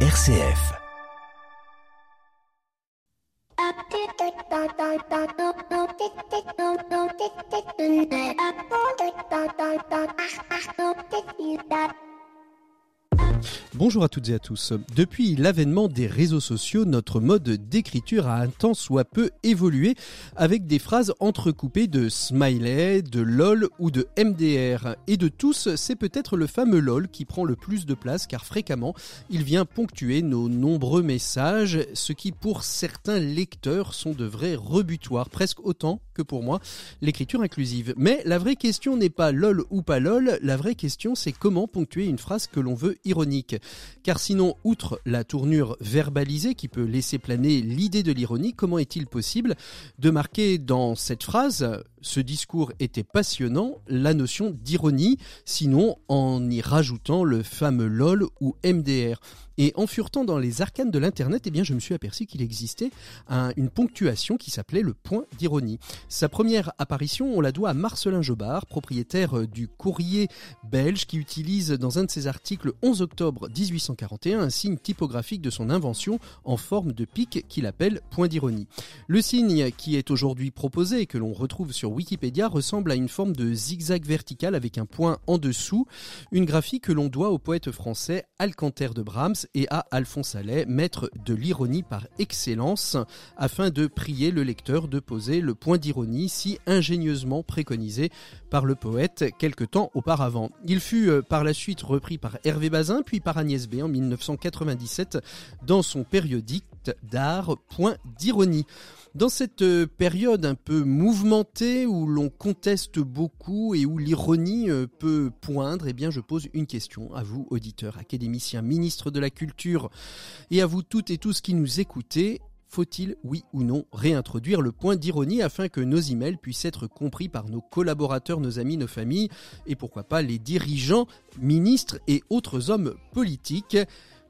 RCF. Bonjour à toutes et à tous. Depuis l'avènement des réseaux sociaux, notre mode d'écriture a un temps soit peu évolué avec des phrases entrecoupées de smiley, de lol ou de MDR. Et de tous, c'est peut-être le fameux lol qui prend le plus de place car fréquemment, il vient ponctuer nos nombreux messages, ce qui pour certains lecteurs sont de vrais rebutoirs, presque autant que pour moi l'écriture inclusive. Mais la vraie question n'est pas lol ou pas lol, la vraie question c'est comment ponctuer une phrase que l'on veut Car sinon, outre la tournure verbalisée qui peut laisser planer l'idée de l'ironie, comment est-il possible de marquer dans cette phrase ce discours était passionnant, la notion d'ironie, sinon en y rajoutant le fameux LOL ou MDR. Et en furetant dans les arcanes de l'Internet, eh bien, je me suis aperçu qu'il existait une ponctuation qui s'appelait le point d'ironie. Sa première apparition, on la doit à Marcelin Jobard, propriétaire euh, du courrier belge, qui utilise dans un de ses articles 11 octobre 1841 un signe typographique de son invention en forme de pic qu'il appelle point d'ironie. Le signe qui est aujourd'hui proposé et que l'on retrouve sur Wikipédia ressemble à une forme de zigzag vertical avec un point en dessous, une graphie que l'on doit au poète français Alcanter de Brahms et à Alphonse Allais, maître de l'ironie par excellence, afin de prier le lecteur de poser le point d'ironie si ingénieusement préconisé par le poète quelque temps auparavant. Il fut euh, par la suite repris par Hervé Bazin puis par Agnès B en 1997 dans son périodique d'art Point d'ironie. Dans cette euh, période un peu mouvementée où l'on conteste beaucoup et où l'ironie euh, peut poindre, eh bien je pose une question à vous, auditeurs, académiciens, ministres de la Culture et à vous toutes et tous qui nous écoutez. Faut-il, oui ou non, réintroduire le point d'ironie afin que nos emails puissent être compris par nos collaborateurs, nos amis, nos familles et pourquoi pas les dirigeants, ministres et autres hommes politiques?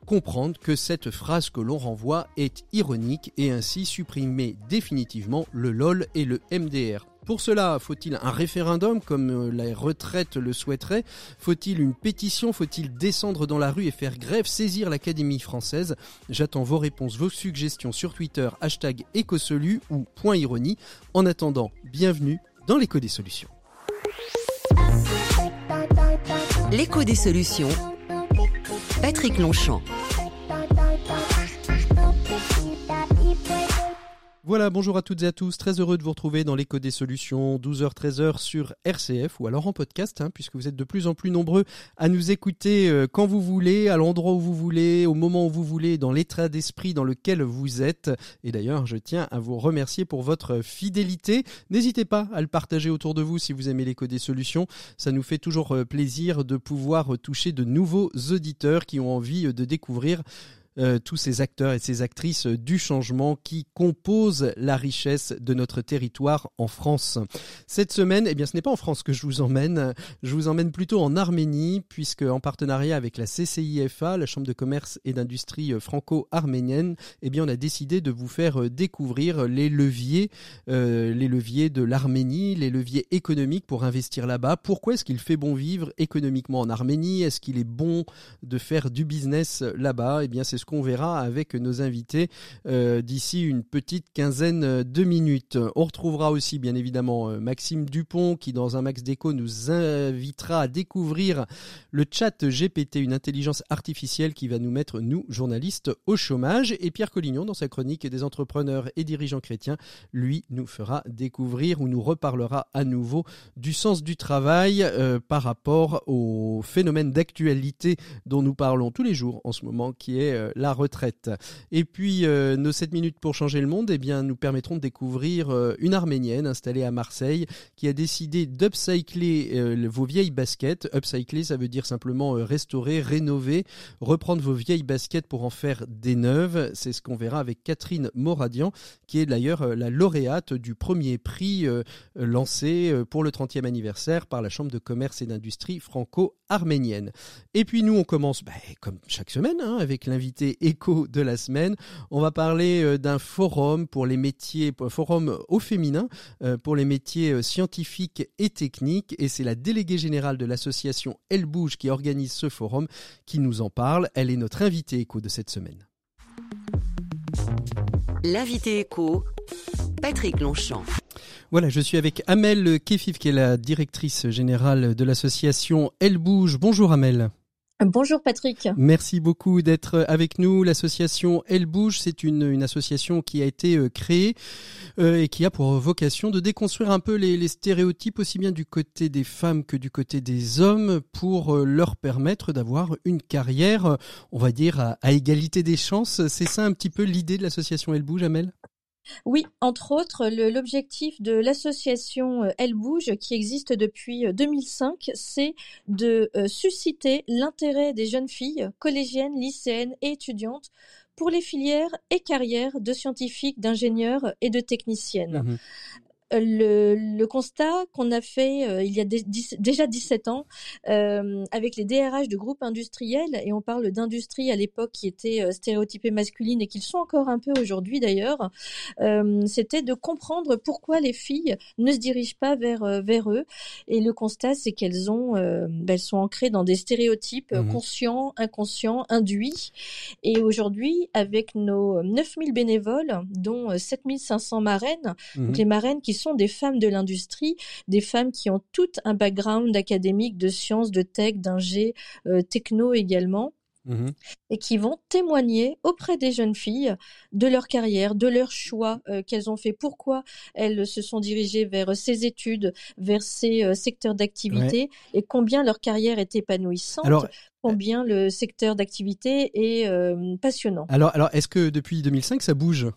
Comprendre que cette phrase que l'on renvoie est ironique et ainsi supprimer définitivement le LOL et le MDR. Pour cela, faut-il un référendum comme euh, la retraite le souhaiterait Faut-il une pétition? Faut-il descendre dans la rue et faire grève, saisir l'Académie française? J'attends vos réponses, vos suggestions sur Twitter, hashtag écosolu ou point ironie. En attendant, bienvenue dans l'écho des solutions. L'écho des solutions. Patrick Longchamp. Voilà, bonjour à toutes et à tous, très heureux de vous retrouver dans l'écho des solutions, 12h-13h sur RCF ou alors en podcast, hein, puisque vous êtes de plus en plus nombreux à nous écouter euh, quand vous voulez, à l'endroit où vous voulez, au moment où vous voulez, dans l'état d'esprit dans lequel vous êtes. Et d'ailleurs, je tiens à vous remercier pour votre fidélité. N'hésitez pas à le partager autour de vous si vous aimez l'écho des solutions. Ça nous fait toujours euh, plaisir de pouvoir toucher de nouveaux auditeurs qui ont envie de découvrir euh, tous ces acteurs et ces actrices du changement qui composent la richesse de notre territoire en France. Cette semaine, eh bien, ce n'est pas en France que je vous emmène, je vous emmène plutôt en Arménie, puisque en partenariat avec la CCIFA, la Chambre de commerce et d'industrie franco-arménienne, eh bien, on a décidé de vous faire découvrir les leviers, euh, les leviers de l'Arménie, les leviers économiques pour investir là-bas. Pourquoi est-ce qu'il fait bon vivre économiquement en Arménie? Est-ce qu'il est bon de faire du business là-bas? Eh bien, c'est ce qu'on verra avec nos invités euh, d'ici une petite quinzaine de minutes. On retrouvera aussi bien évidemment euh, Maxime Dupont qui dans un max déco nous invitera à découvrir le chat GPT, une intelligence artificielle qui va nous mettre, nous, journalistes, au chômage. Et Pierre Collignon, dans sa chronique des entrepreneurs et dirigeants chrétiens, lui, nous fera découvrir ou nous reparlera à nouveau du sens du travail euh, par rapport au phénomène d'actualité dont nous parlons tous les jours en ce moment, qui est la retraite. Et puis euh, nos 7 minutes pour changer le monde, eh bien nous permettront de découvrir euh, une arménienne installée à Marseille qui a décidé d'upcycler euh, vos vieilles baskets. Upcycler, ça veut dire simplement restaurer, rénover, reprendre vos vieilles baskets pour en faire des neuves. C'est ce qu'on verra avec Catherine Moradian, qui est d'ailleurs la lauréate du premier prix lancé pour le 30e anniversaire par la Chambre de commerce et d'industrie franco-arménienne. Et puis nous, on commence bah, comme chaque semaine hein, avec l'invité l'invité écho de la semaine. On va parler d'un forum pour les métiers, forum au féminin pour les métiers scientifiques et techniques. Et c'est la déléguée générale de l'association Elle Bouge qui organise ce forum qui nous en parle. Elle est notre invitée écho de cette semaine. L'invité écho, Patrick Longchamp. Voilà, je suis avec Amel Kefif, qui est la directrice générale de l'association Elle Bouge. Bonjour Amel. Bonjour Patrick. Merci beaucoup d'être avec nous. L'association Elle Bouge, c'est une, association qui a été euh, créée euh, et qui a pour vocation de déconstruire un peu les, les, stéréotypes aussi bien du côté des femmes que du côté des hommes pour euh, leur permettre d'avoir une carrière, on va dire, à, à égalité des chances. C'est ça un petit peu l'idée de l'association Elle Bouge, Amel? Oui, entre autres, l'objectif de l'association euh, Elle Bouge, qui existe depuis 2005, euh, c'est de euh, susciter l'intérêt des jeunes filles, collégiennes, lycéennes et étudiantes pour les filières et carrières de scientifiques, d'ingénieurs et de techniciennes. Mmh le, constat qu'on a fait euh, il y a déjà 17 ans euh, avec les DRH de groupes industriels, et on parle d'industrie à l'époque qui était euh, stéréotypée masculine et qu'ils sont encore un peu aujourd'hui d'ailleurs, c'était de comprendre pourquoi les filles ne se dirigent pas vers, vers eux. Et le constat, c'est qu'elles ont, ben, elles sont ancrées dans des stéréotypes mmh conscients, inconscients, induits. Et aujourd'hui, avec nos 9000 bénévoles, dont 7500 marraines, mmh donc les marraines qui sont des femmes de l'industrie, des femmes qui ont tout un background académique de sciences, de tech, d'ingé, euh, techno également. Mmh et qui vont témoigner auprès des jeunes filles de leur carrière, de leur choix euh, qu'elles ont fait, pourquoi elles se sont dirigées vers ces études, vers ces euh, secteurs d'activité et combien leur carrière est épanouissante. combien le secteur d'activité est passionnant. Alors, alors est-ce que depuis 2005 ça bouge?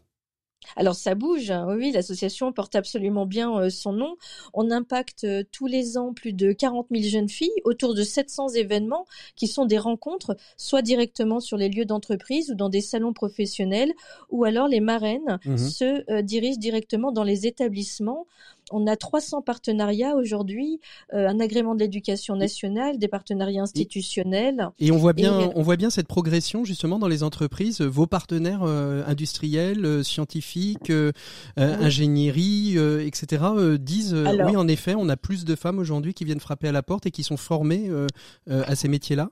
Alors ça bouge, hein. oui, l'association porte absolument bien euh, son nom. On impacte euh, tous les ans plus de 40 000 jeunes filles autour de 700 événements qui sont des rencontres, soit directement sur les lieux d'entreprise ou dans des salons professionnels, ou alors les marraines mmh se euh, dirigent directement dans les établissements on a 300 partenariats aujourd'hui, euh, un agrément de l'éducation nationale, des partenariats institutionnels. Et on voit bien, on voit bien cette progression justement dans les entreprises. Vos partenaires euh, industriels, euh, scientifiques, ingénierie, etc. disent oui, en effet, on a plus de femmes aujourd'hui qui viennent frapper à la porte et qui sont formées à ces métiers-là.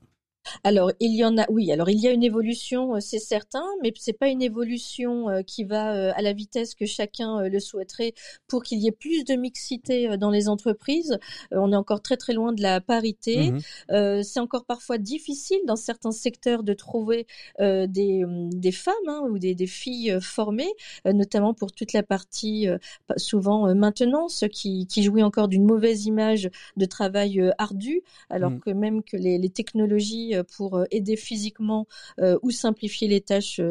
Alors, il y en a, oui, alors il y a une évolution, euh, c'est certain, mais c'est pas une évolution euh, qui va euh, à la vitesse que chacun le souhaiterait pour qu'il y ait plus de mixité dans les entreprises. On est encore très très loin de la parité. Mmh c'est encore parfois difficile dans certains secteurs de trouver des, mmh, des femmes hein, ou des, des, filles formées, notamment pour toute la partie souvent maintenance qui, qui jouit encore d'une mauvaise image de travail ardu, alors mmh. que même que les, les technologies pour euh, aider physiquement euh, ou simplifier les tâches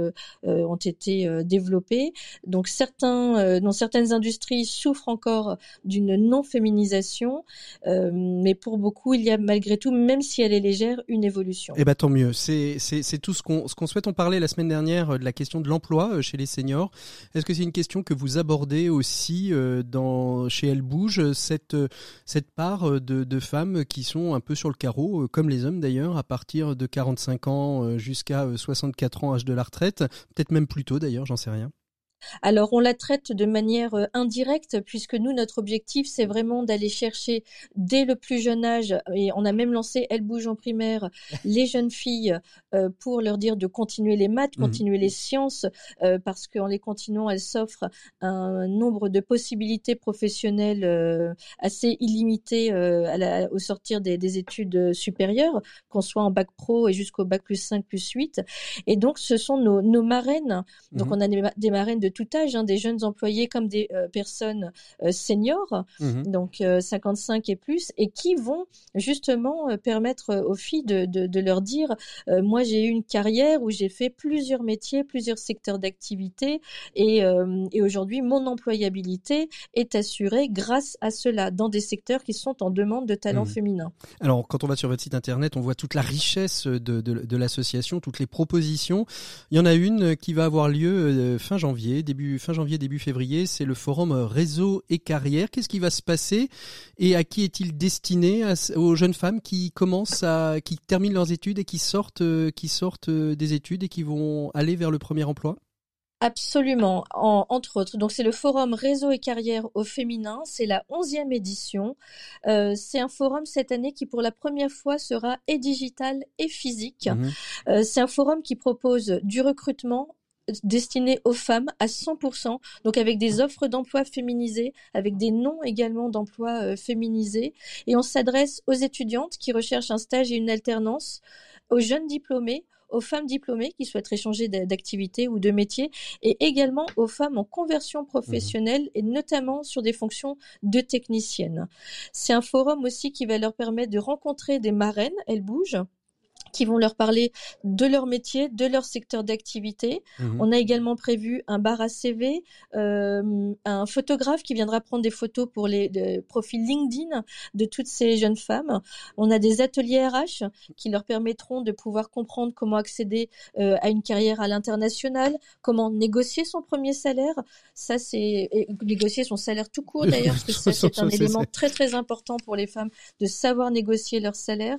ont été développées. Donc certains, dans certaines industries souffrent encore d'une non-féminisation, mais pour beaucoup, il y a malgré tout, même si elle est légère, une évolution. Eh ben tant mieux. C'est tout ce qu'on qu'on souhaite. On parlait la semaine dernière de la question de l'emploi chez les seniors. Est-ce que c'est une question que vous abordez aussi dans chez Elle Bouge cette cette part de, de femmes qui sont un peu sur le carreau, comme les hommes d'ailleurs, à partir de 45 ans euh, jusqu'à 64 euh, ans, âge de la retraite, peut-être même plus tôt d'ailleurs, j'en sais rien. Alors on la traite de manière euh, indirecte puisque nous notre objectif c'est vraiment d'aller chercher dès le plus jeune âge et on a même lancé Elle bouge en primaire les jeunes filles euh, pour leur dire de continuer les maths, mmh continuer les sciences euh, parce qu'en les continuant elles s'offrent un nombre de possibilités professionnelles assez illimitées au sortir des, études supérieures qu'on soit en bac pro et jusqu'au bac plus 5 plus 8 et donc ce sont nos, marraines. Donc mmh on a des marraines de de tout âge, hein, des jeunes employés comme des euh, personnes euh, seniors, mmh donc 55 euh, et plus, et qui vont justement permettre aux filles de, leur dire, moi j'ai eu une carrière où j'ai fait plusieurs métiers, plusieurs secteurs d'activité, et, aujourd'hui mon employabilité est assurée grâce à cela, dans des secteurs qui sont en demande de talents mmh féminins. Alors quand on va sur votre site internet, on voit toute la richesse de, de l'association, toutes les propositions. Il y en a une qui va avoir lieu fin janvier janvier, début fin janvier, début février. C'est le forum réseau et carrière. Qu'est-ce qui va se passer et à qui est-il destiné Aux jeunes femmes qui commencent à, qui terminent leurs études et qui sortent, qui sortent des études et qui vont aller vers le premier emploi? Absolument, entre autres. Donc c'est le forum Réseau et carrière au féminin, c'est la onzième édition. Euh, c'est un forum cette année qui pour la première fois sera et digital et physique. Mmh euh, c'est un forum qui propose du recrutement destiné aux femmes à 100%, donc avec des offres d'emploi féminisées, avec des noms également d'emploi euh, féminisés. Et on s'adresse aux étudiantes qui recherchent un stage et une alternance, aux jeunes diplômés, aux femmes diplômées qui souhaiteraient changer d'activité ou de métier et également aux femmes en conversion professionnelle et notamment sur des fonctions de technicienne. C'est un forum aussi qui va leur permettre de rencontrer des marraines, elles bougent, qui vont leur parler de leur métier, de leur secteur d'activité. Mhm. On a également prévu un bar à CV, euh, un photographe qui viendra prendre des photos pour les, profils LinkedIn de toutes ces jeunes femmes. On a des ateliers RH qui leur permettront de pouvoir comprendre comment accéder euh, à une carrière à l'international, comment négocier son premier salaire. Ça, c'est négocier son salaire tout court d'ailleurs, parce que ça, c'est un élément très très important pour les femmes de savoir négocier leur salaire.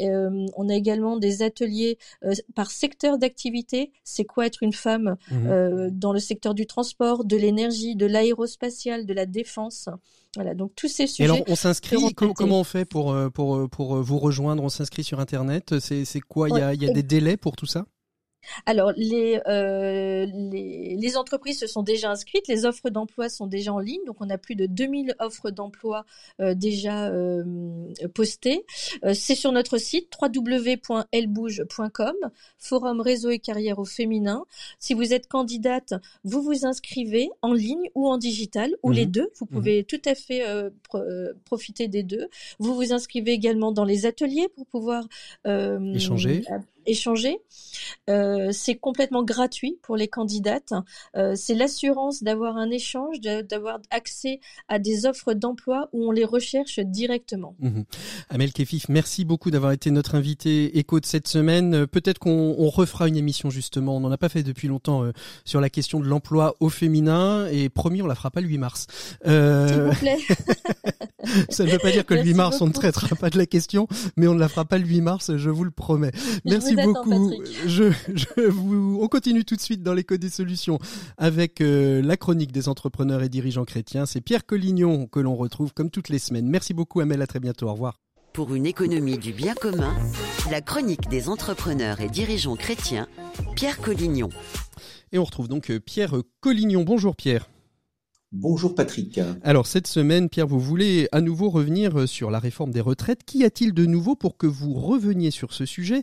Euh, on a également des ateliers euh, par secteur d'activité. C'est quoi être une femme mhm. euh, dans le secteur du transport, de l'énergie, de l'aérospatiale, de la défense. Voilà, donc tous ces sujets. Et alors, on s'inscrit. Comment, on fait pour euh, pour pour vous rejoindre? On s'inscrit sur Internet. C'est quoi? Il y a, y a des délais pour tout ça? Alors, les, euh, les, les, entreprises se sont déjà inscrites, les offres d'emploi sont déjà en ligne, donc on a plus de 2000 offres d'emploi euh, déjà euh, postées. Euh, c'est sur notre site www.elbouge.com, forum réseau et carrière au féminin. Si vous êtes candidate, vous vous inscrivez en ligne ou en digital, ou les mhm. deux, vous pouvez mhm. tout à fait profiter des deux. Vous vous inscrivez également dans les ateliers pour pouvoir échanger échanger. Euh, c'est complètement gratuit pour les candidates. Euh, c'est l'assurance d'avoir un échange, d'avoir accès à des offres d'emploi où on les recherche directement. Mmh. Amel Kefif, merci beaucoup d'avoir été notre invité écho de cette semaine. Euh, peut-être qu'on refera une émission justement, on n'en a pas fait depuis longtemps, sur la question de l'emploi au féminin et promis, on la fera pas le 8 mars. S'il vous plaît. Ça ne veut pas dire que le 8 mars, on ne traitera pas de la question, mais on ne la fera pas le 8 mars, je vous le promets. Merci beaucoup. Je, je vous, on continue tout de suite dans l'écho des solutions avec euh, la chronique des entrepreneurs et dirigeants chrétiens. C'est Pierre Collignon que l'on retrouve comme toutes les semaines. Merci beaucoup, Amel. À très bientôt. Au revoir. Pour une économie du bien commun, la chronique des entrepreneurs et dirigeants chrétiens, Pierre Collignon. Et on retrouve donc euh, Pierre Collignon. Bonjour Pierre. Bonjour Patrick. Alors cette semaine, Pierre, vous voulez à nouveau revenir sur la réforme des retraites. Qu'y a-t-il de nouveau pour que vous reveniez sur ce sujet?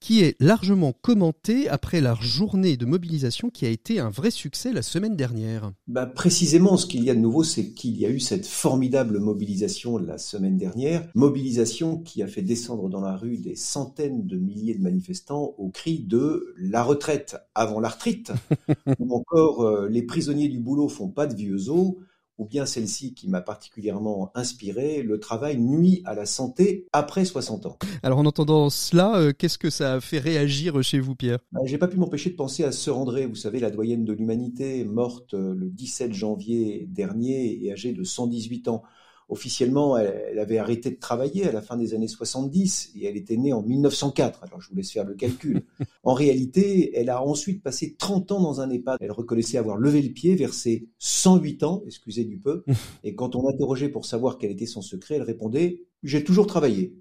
Qui est largement commenté après la journée de mobilisation qui a été un vrai succès la semaine dernière. Bah Précisément, ce qu'il y a de nouveau, c'est qu'il y a eu cette formidable mobilisation la semaine dernière, mobilisation qui a fait descendre dans la rue des centaines de milliers de manifestants au cri de la retraite avant la retraite, ou encore euh, les prisonniers du boulot font pas de vieux os, ou bien celle-ci qui m'a particulièrement inspiré, le travail nuit à la santé après 60 ans. Alors en entendant cela, euh, qu'est-ce que ça a fait réagir chez vous, Pierre? Bah, J'ai pas pu m'empêcher de penser à Sœur André, vous savez, la doyenne de l'humanité, morte euh, le 17 janvier dernier et âgée de 118 ans. Officiellement, elle, avait arrêté de travailler à la fin des années 70 et elle était née en 1904. Alors je vous laisse faire le calcul. en réalité, elle a ensuite passé 30 ans dans un EHPAD. Elle reconnaissait avoir levé le pied vers ses 108 ans, excusez du peu. Et quand on l'interrogeait pour savoir quel était son secret, elle répondait J'ai toujours travaillé.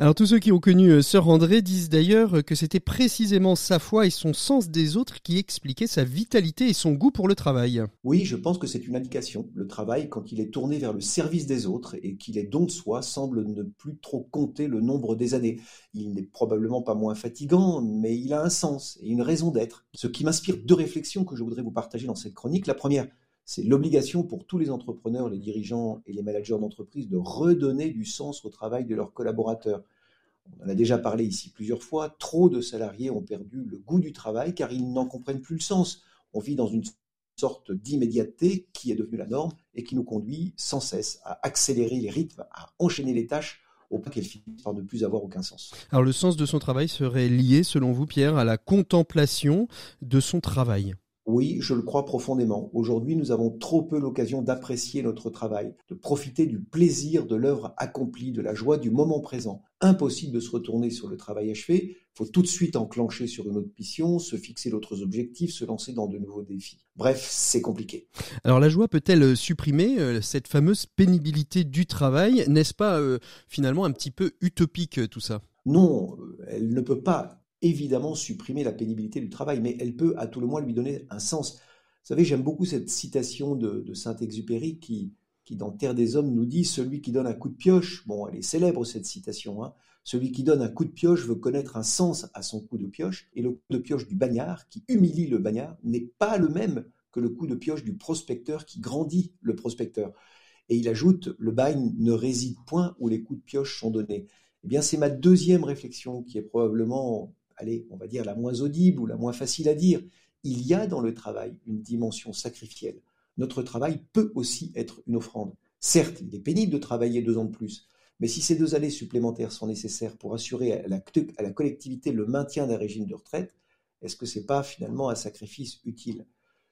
Alors tous ceux qui ont connu euh, Sœur André disent d'ailleurs que c'était précisément sa foi et son sens des autres qui expliquaient sa vitalité et son goût pour le travail. Oui, je pense que c'est une indication. Le travail, quand il est tourné vers le service des autres et qu'il est don de soi, semble ne plus trop compter le nombre des années. Il n'est probablement pas moins fatigant, mais il a un sens et une raison d'être. Ce qui m'inspire deux réflexions que je voudrais vous partager dans cette chronique. La première, c'est l'obligation pour tous les entrepreneurs, les dirigeants et les managers d'entreprise de redonner du sens au travail de leurs collaborateurs. On en a déjà parlé ici plusieurs fois, trop de salariés ont perdu le goût du travail car ils n'en comprennent plus le sens. On vit dans une sorte d'immédiateté qui est devenue la norme et qui nous conduit sans cesse à accélérer les rythmes, à enchaîner les tâches au point qu'elles finissent par ne plus avoir aucun sens. Alors le sens de son travail serait lié, selon vous, Pierre, à la contemplation de son travail? Oui, je le crois profondément. Aujourd'hui, nous avons trop peu l'occasion d'apprécier notre travail, de profiter du plaisir de l'œuvre accomplie, de la joie du moment présent. Impossible de se retourner sur le travail achevé, il faut tout de suite enclencher sur une autre mission, se fixer d'autres objectifs, se lancer dans de nouveaux défis. Bref, c'est compliqué. Alors la joie peut-elle supprimer euh, cette fameuse pénibilité du travail? N'est-ce pas euh, finalement un petit peu utopique tout ça? Non, euh, elle ne peut pas évidemment supprimer la pénibilité du travail, mais elle peut à tout le moins lui donner un sens. Vous savez, j'aime beaucoup cette citation de, Saint-Exupéry qui, qui, dans Terre des Hommes, nous dit Celui qui donne un coup de pioche, bon, elle est célèbre cette citation, hein, celui qui donne un coup de pioche veut connaître un sens à son coup de pioche, et le coup de pioche du bagnard, qui humilie le bagnard, n'est pas le même que le coup de pioche du prospecteur qui grandit le prospecteur. Et il ajoute, le bagne ne réside point où les coups de pioche sont donnés. Eh bien, c'est ma deuxième réflexion qui est probablement allez, on va dire la moins audible ou la moins facile à dire, il y a dans le travail une dimension sacrificielle. Notre travail peut aussi être une offrande. Certes, il est pénible de travailler deux ans de plus, mais si ces deux années supplémentaires sont nécessaires pour assurer à la, à la collectivité le maintien d'un régime de retraite, est-ce que ce n'est pas finalement un sacrifice utile?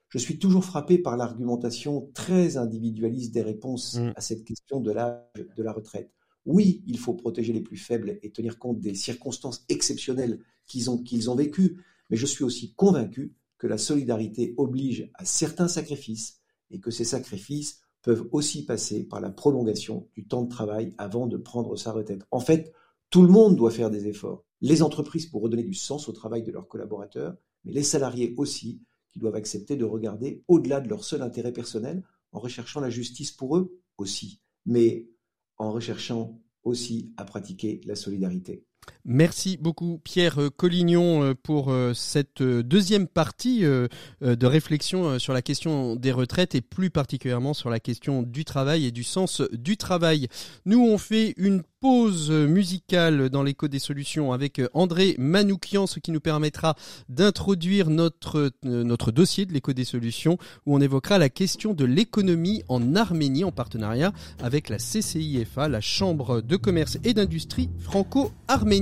Je suis toujours frappé par l'argumentation très individualiste des réponses mmh. à cette question de l'âge de la retraite. Oui, il faut protéger les plus faibles et tenir compte des circonstances exceptionnelles qu'ils ont, qu'ils ont mais je suis aussi convaincu que la solidarité oblige à certains sacrifices et que ces sacrifices peuvent aussi passer par la prolongation du temps de travail avant de prendre sa retraite. En fait, tout le monde doit faire des efforts. Les entreprises pour redonner du sens au travail de leurs collaborateurs, mais les salariés aussi, qui doivent accepter de regarder au-delà de leur seul intérêt personnel en recherchant la justice pour eux aussi. Mais en recherchant aussi à pratiquer la solidarité. Merci beaucoup Pierre Collignon euh, pour euh, cette euh, deuxième partie de réflexion sur la question des retraites et plus particulièrement sur la question du travail et du sens du travail. Nous on fait une pause musicale dans l'écho des solutions avec André Manoukian, ce qui nous permettra d'introduire notre, notre dossier de l'écho des solutions où on évoquera la question de l'économie en Arménie en partenariat avec la CCIFA, la Chambre de commerce et d'industrie franco-arménienne.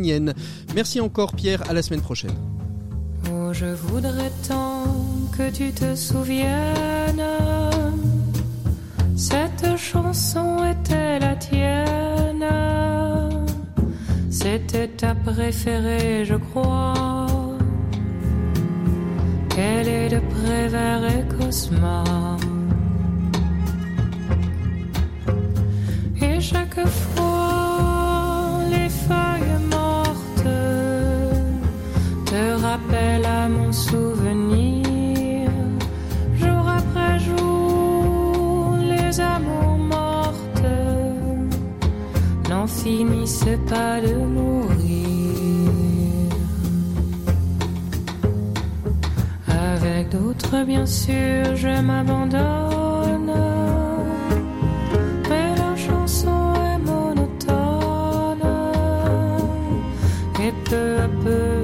Merci encore Pierre, à la semaine prochaine. Oh, je voudrais tant que tu te souviennes, cette chanson était la tienne. C'était ta préférée, je crois. Qu'elle est de Prévert et Cosma. Et chaque fois, te rappellent à mon souvenir. Jour après jour, les amours mortes n'en finissaient pas de d'autres, bien sûr, je m'abandonne. Mais la chanson est monotone. Et peu à peu,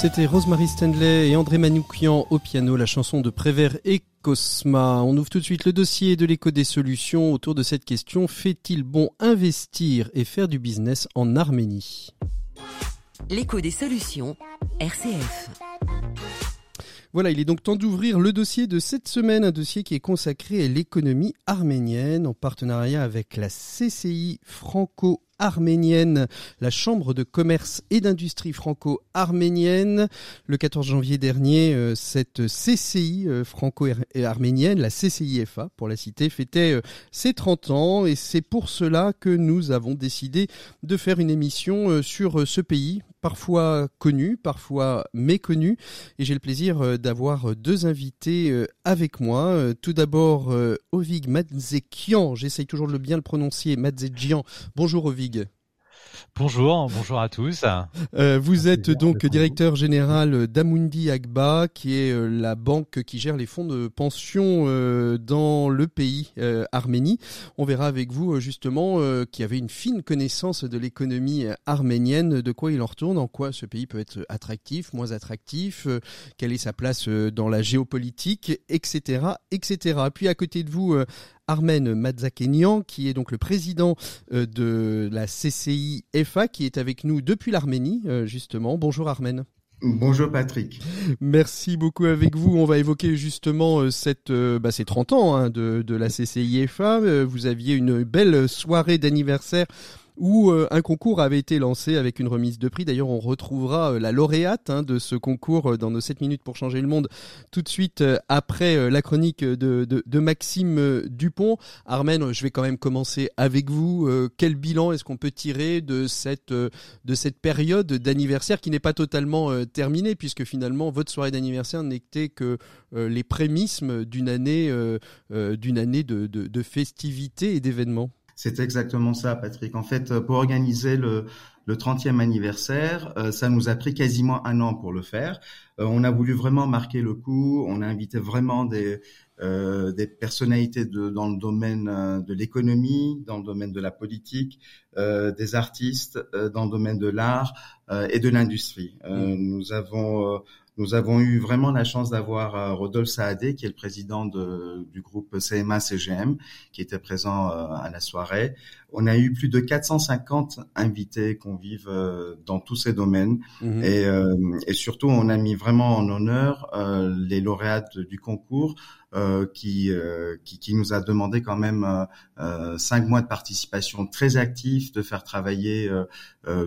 C'était Rosemary Stanley et André Manoukian au piano, la chanson de Prévert et Cosma. On ouvre tout de suite le dossier de l'écho des solutions autour de cette question. Fait-il bon investir et faire du business en Arménie? L'écho des solutions, RCF. Voilà, il est donc temps d'ouvrir le dossier de cette semaine, un dossier qui est consacré à l'économie arménienne en partenariat avec la CCI franco arménienne, la Chambre de commerce et d'industrie franco-arménienne. Le 14 janvier dernier, euh, cette CCI euh, franco-arménienne, la CCIFA pour la cité, fêtait euh, ses 30 ans et c'est pour cela que nous avons décidé de faire une émission sur ce pays parfois connu, parfois méconnu. Et j'ai le plaisir d'avoir deux invités avec moi. Tout d'abord, Ovig Madzekian, j'essaye toujours de bien le prononcer, Madzekian. Bonjour Ovig. Bonjour, bonjour à tous. Euh, vous êtes donc directeur général d'Amundi Agba, qui est euh, la banque qui gère les fonds de pension euh, dans le pays Arménie. On verra avec vous justement qui avait une fine connaissance de l'économie arménienne, de quoi il en retourne, en quoi ce pays peut être attractif, moins attractif, quelle est sa place dans la géopolitique, etc., etc. Puis à côté de vous, Armen Madzakenian, qui est donc le président euh, de la CCI FA, qui est avec nous depuis l'Arménie, euh, justement. Bonjour Armen. Bonjour Patrick. Merci beaucoup avec vous. On va évoquer justement euh, cette, bah, ces 30 ans hein, de, de la CCIFA. Vous aviez une belle soirée d'anniversaire où euh, un concours avait été lancé avec une remise de prix. D'ailleurs, on retrouvera euh, la lauréate hein, de ce concours euh, dans nos 7 minutes pour changer le monde tout de suite après la chronique de, de, Maxime Dupont. Armen, je vais quand même commencer avec vous. quel bilan est-ce qu'on peut tirer de cette, de cette période d'anniversaire qui n'est pas totalement terminée puisque finalement votre soirée d'anniversaire n'était que les prémismes d'une année, d'une année de, de, de festivités et d'événements? C'est exactement ça, Patrick. En fait, pour organiser le, le 30e anniversaire, euh, ça nous a pris quasiment un an pour le faire. Euh, on a voulu vraiment marquer le coup. On a invité vraiment des, euh, des personnalités de, dans le domaine de l'économie, dans le domaine de la politique, des artistes, dans le domaine de l'art et de l'industrie. Mmh. Nous avons nous avons eu vraiment la chance d'avoir euh, Rodolphe Saadé, qui est le président de, du groupe CMA-CGM, qui était présent euh, à la soirée. On a eu plus de 450 invités convives euh, dans tous ces domaines. Mhm. Et, et, surtout, on a mis vraiment en honneur les lauréates du concours qui, euh, qui, qui nous a demandé quand même euh, euh, cinq mois de participation très actif, de faire travailler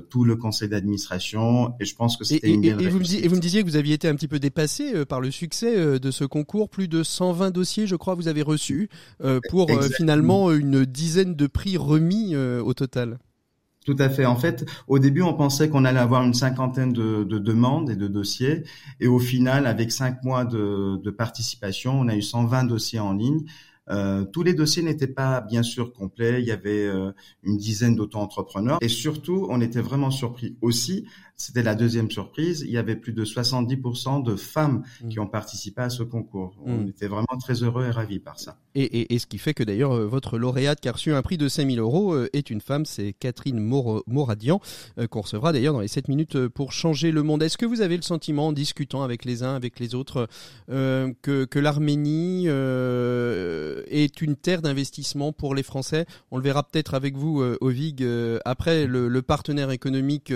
tout le conseil d'administration. Et je pense que c'était une et, et, vous me et vous me disiez que vous aviez été un petit peu dépassé par le succès de ce concours. Plus de 120 dossiers, je crois, vous avez reçus pour finalement une dizaine de prix remis au total. Tout à fait. En fait, au début, on pensait qu'on allait avoir une cinquantaine de, de, demandes et de dossiers. Et au final, avec cinq mois de participation, on a eu 120 dossiers en ligne. Euh, tous les dossiers n'étaient pas bien sûr complets. Il y avait euh, une dizaine d'auto-entrepreneurs. Et surtout, on était vraiment surpris aussi c'était la deuxième surprise. Il y avait plus de 70% de femmes mmh. qui ont participé à ce concours. On mmh. était vraiment très heureux et ravis par ça. Et, ce qui fait que d'ailleurs, euh, votre lauréate qui a reçu un prix de 5000 euros est une femme, c'est Catherine Moradian, qu'on recevra d'ailleurs dans les 7 minutes pour changer le monde. Est-ce que vous avez le sentiment, en discutant avec les uns, avec les autres, que, que l'Arménie est une terre d'investissement pour les Français On le verra peut-être avec vous, Ovig, après le, partenaire économique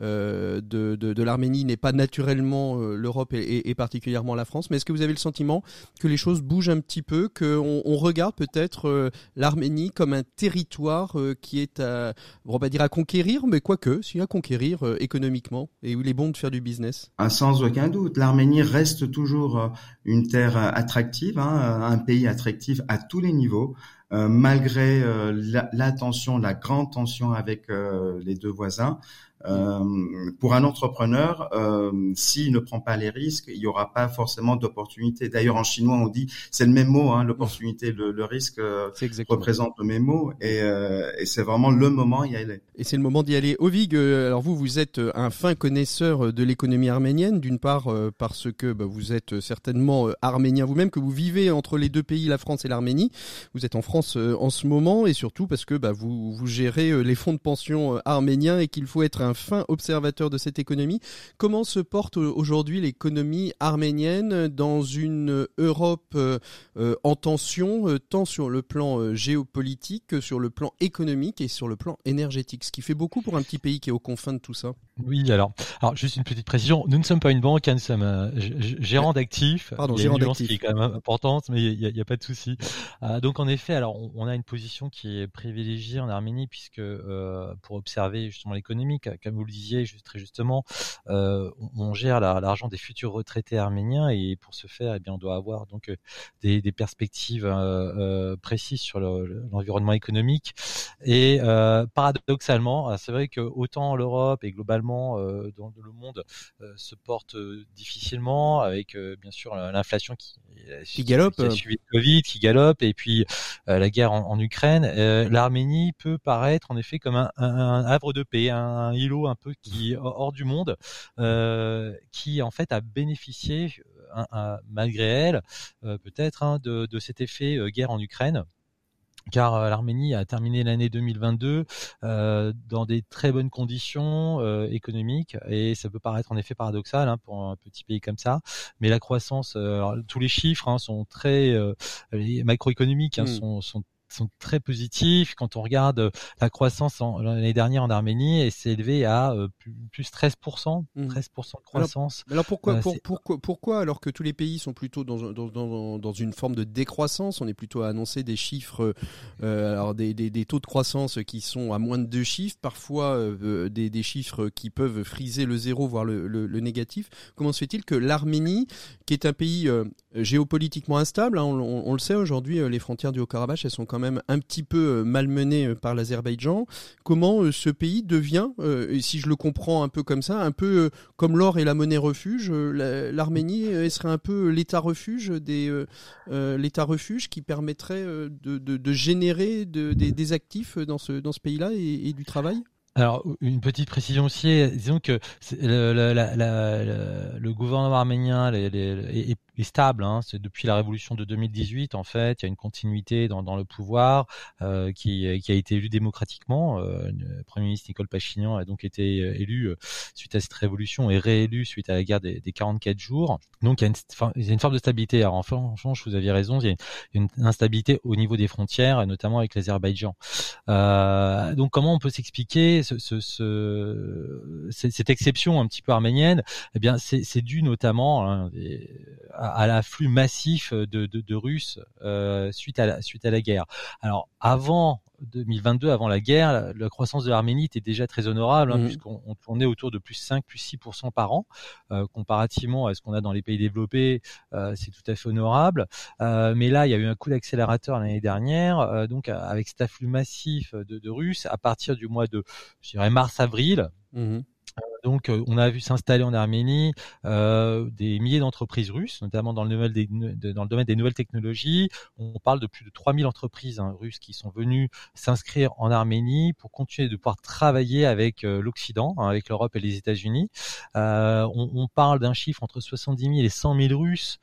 euh, de, l'Arménie n'est pas naturellement euh, l'Europe et, particulièrement la France. Mais est-ce que vous avez le sentiment que les choses bougent un petit peu, qu'on on regarde peut-être euh, l'Arménie comme un territoire qui est à, on va pas dire à conquérir, mais quoique, si à conquérir économiquement et où il est bon de faire du business? Ah, Sans aucun doute. L'Arménie reste toujours une terre attractive, hein, un pays attractif à tous les niveaux. malgré la, tension, la grande tension avec les deux voisins. Euh, pour un entrepreneur, euh, s'il ne prend pas les risques, il n'y aura pas forcément d'opportunité. D'ailleurs, en chinois, on dit, c'est le même mot, hein, l'opportunité, le, le, risque euh, représente le même mot, et, euh, et c'est vraiment le moment d'y aller. Et c'est le moment d'y aller. Ovig, euh, alors vous, vous êtes un fin connaisseur de l'économie arménienne, d'une part parce que bah, vous êtes certainement arménien vous-même, que vous vivez entre les deux pays, la France et l'Arménie. Vous êtes en France en ce moment, et surtout parce que bah, vous, vous gérez les fonds de pension arméniens et qu'il faut être un fin observateur de cette économie. Comment se porte aujourd'hui l'économie arménienne dans une Europe en tension, tant sur le plan géopolitique que sur le plan économique et sur le plan énergétique, ce qui fait beaucoup pour un petit pays qui est aux confins de tout ça. Oui, alors, alors juste une petite précision. Nous ne sommes pas une banque, hein, nous sommes un gérant d'actifs. Pardon, gérant d'actifs. qui est quand même importante, mais il n'y a, a, pas de souci. Euh, donc en effet, alors on, a une position qui est privilégiée en Arménie puisque euh, pour observer justement l'économie, comme vous le disiez très justement, euh, on, gère l'argent des futurs retraités arméniens et pour ce faire, eh bien, on doit avoir donc euh, des, des perspectives euh, précises sur l'environnement économique. Et paradoxalement, c'est vrai que autant l'Europe et globalement dans le monde se porte difficilement, avec bien sûr l'inflation qui, qui galope, qui a suivi le Covid, qui galope, et puis la guerre en, Ukraine. L'Arménie peut paraître en effet comme un, havre de paix, un, îlot un peu qui hors du monde, qui en fait a bénéficié malgré elle, peut-être, hein, de, de, cet effet guerre en Ukraine. Car euh, l'Arménie a terminé l'année 2022 euh, dans des très bonnes conditions euh, économiques. Et ça peut paraître en effet paradoxal hein, pour un petit pays comme ça, mais la croissance, tous les chiffres hein, sont très macroéconomiques hein, mmh. sont, sont sont très positifs. Quand on regarde euh, la croissance l'année dernière en Arménie, elle s'est élevée à euh, plus, 13%, 13% mmh. de croissance. Alors, pourquoi, euh, pourquoi, pourquoi, alors que tous les pays sont plutôt dans, dans, dans, dans, une forme de décroissance, on est plutôt à annoncer des chiffres, alors des, des, des, taux de croissance qui sont à moins de deux chiffres, parfois des, des, chiffres qui peuvent friser le zéro, voire le, le, négatif. Comment se fait-il que l'Arménie, qui est un pays géopolitiquement instable, hein, on, le sait aujourd'hui, les frontières du Haut-Karabakh, elles sont quand même un petit peu euh, malmené euh, par l'Azerbaïdjan. Comment euh, ce pays devient, si je le comprends un peu comme ça, un peu comme l'or et la monnaie refuge, l'Arménie serait un peu l'État refuge des l'État refuge qui permettrait de, générer des, actifs dans ce dans ce pays-là et, du travail? Alors, une petite précision aussi, disons que le, gouvernement arménien est, est stable. Hein. C'est depuis la révolution de 2018 en fait, il y a une continuité dans, dans le pouvoir euh, qui, qui, a été élu démocratiquement. Euh, le Premier ministre Nicole Pachinian a donc été euh, élu euh, suite à cette révolution et réélu suite à la guerre des, des 44 jours. Donc il y, a une, il y a une forme de stabilité. Alors enfin, je vous aviez raison, il y a une instabilité au niveau des frontières, notamment avec l'Azerbaïdjan. Euh, donc comment on peut s'expliquer ce, ce, ce, cette exception un petit peu arménienne? Eh bien, c'est dû notamment hein, l'afflux massif de, de, de Russes euh, suite à la suite à la guerre. Alors avant 2022, avant la guerre, la croissance de l'Arménie était déjà très honorable, hein, mmh. puisqu'on tournait autour de plus 5, plus 6% par an, euh, comparativement à ce qu'on a dans les pays développés, euh, c'est tout à fait honorable. Mais là, il y a eu un coup d'accélérateur l'année dernière, donc avec cet afflux massif de, de Russes, à partir du mois de, je dirais, mars-avril. Mmh donc, euh, on a vu s'installer en Arménie euh, des milliers d'entreprises russes, notamment dans le, domaine des, nouvelles technologies. On parle de plus de 3000 entreprises hein, russes qui sont venues s'inscrire en Arménie pour continuer de pouvoir travailler avec euh, l'Occident, hein, avec l'Europe et les États-Unis. On, on, parle d'un chiffre entre 70 000 et 100 000 Russes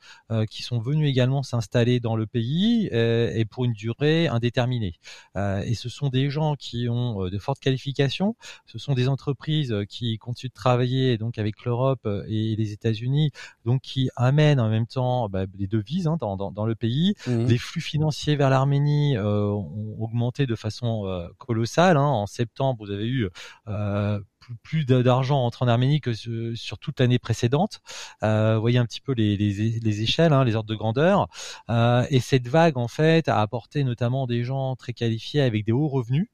qui sont venus également s'installer dans le pays et pour une durée indéterminée. et ce sont des gens qui ont de fortes qualifications. Ce sont des entreprises qui continuent travailler donc avec l'Europe euh, et les États-Unis, donc qui amènent en même temps bah, des devises hein, dans, dans, dans, le pays. Mmh. Les flux financiers vers l'Arménie euh, ont augmenté de façon euh, colossale. Hein. En septembre, vous avez eu euh, plus d'argent entre en Arménie que sur toute l'année précédente. Euh, vous voyez un petit peu les, les, les échelles, hein, les ordres de grandeur. Euh, et cette vague, en fait, a apporté notamment des gens très qualifiés avec des hauts revenus,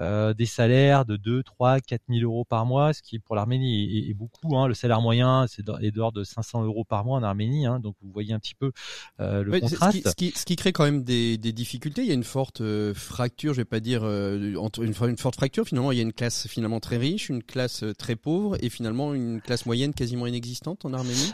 euh, des salaires de 2, 3, 4 000 euros par mois, ce qui pour l'Arménie est, beaucoup. Hein. Le salaire moyen c'est est d'ordre de 500 euros par mois en Arménie. Hein. Donc vous voyez un petit peu euh, le contraste. Ce qui, ce, qui, ce qui, crée quand même des, des, difficultés. Il y a une forte euh, fracture, je vais pas dire entre une, une forte fracture. Finalement, il y a une classe finalement très riche, une classe euh, très pauvre et finalement une classe moyenne quasiment inexistante en Arménie?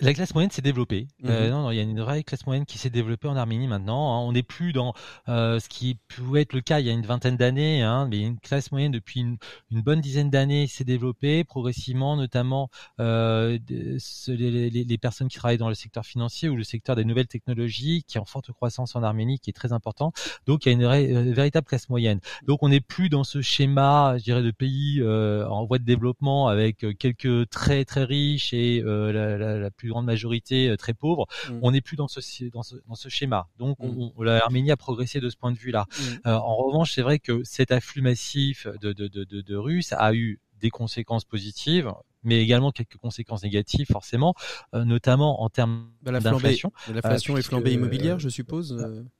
La classe moyenne s'est développée. Euh, Mhm. non, non, il y a une vraie classe moyenne qui s'est développée en Arménie maintenant. hein. On n'est plus dans euh, ce qui pouvait être le cas il y a une vingtaine d'années, hein, mais une classe moyenne depuis une, une bonne dizaine d'années s'est développée progressivement, notamment euh, ce- les, les- les personnes qui travaillent dans le secteur financier ou le secteur des nouvelles technologies, qui est en forte croissance en Arménie, qui est très important. Donc il y a une vraie- euh, véritable classe moyenne. Donc on n'est plus dans ce schéma, je dirais, de pays euh, en voie de développement avec euh, quelques très très riches et euh, la, la- la plus grande majorité euh, très pauvre. Mm. On n'est plus dans ce dans ce, dans ce schéma. Donc Mm. on, on- l'Arménie a progressé de ce point de vue-là. Mm. Euh, en revanche, c'est vrai que cet afflux massif de, de, de, de, de Russes a eu des conséquences positives, mais également quelques conséquences négatives forcément, euh, notamment en termes Bah, la flambée, d'inflation. l'inflation et puisque, flambée euh, immobilière, je suppose.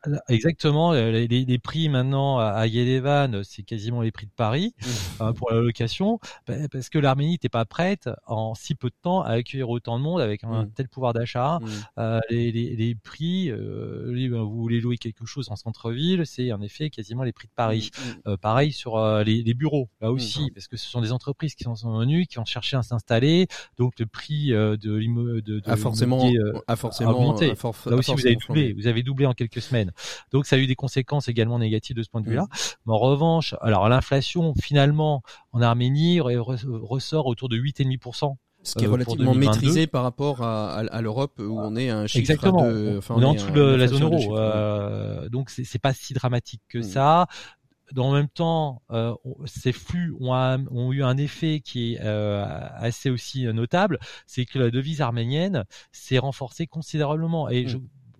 euh. Exactement, euh, les, les- les prix maintenant à Yerevan, c'est quasiment les prix de Paris Mmh. euh, pour la location, bah, parce que l'Arménie n'était pas prête en si peu de temps à accueillir autant de monde avec un Mm. tel pouvoir d'achat. Mm. Euh, les, les, prix, euh, vous voulez louer quelque chose en centre-ville, c'est en effet quasiment les prix de Paris. Euh, pareil sur euh, les, bureaux, là aussi, parce que ce sont des entreprises qui sont venues, qui ont cherché à s'installer, donc le prix euh, de de, de A forcément, l'immobilier, euh, a forcément, augmenté. for- Là aussi, vous avez doublé, vous avez doublé en quelques semaines. Donc, ça a eu des conséquences également négatives de ce point de vue-là. Mm. Mais en revanche, alors l'inflation, finalement, en Arménie, re- re- ressort autour de 8,5%. Ce qui est euh, relativement 2022. maîtrisé par rapport à, à, à l'Europe où on est à un chiffre Exactement. de, enfin, on est en dessous de la zone euro. euh, donc, c'est pas si dramatique que Mm. ça. Dans le même temps, euh, ces flux ont, un- ont eu un effet qui est euh, assez aussi notable, c'est que la devise arménienne s'est renforcée considérablement. Et Mm. je,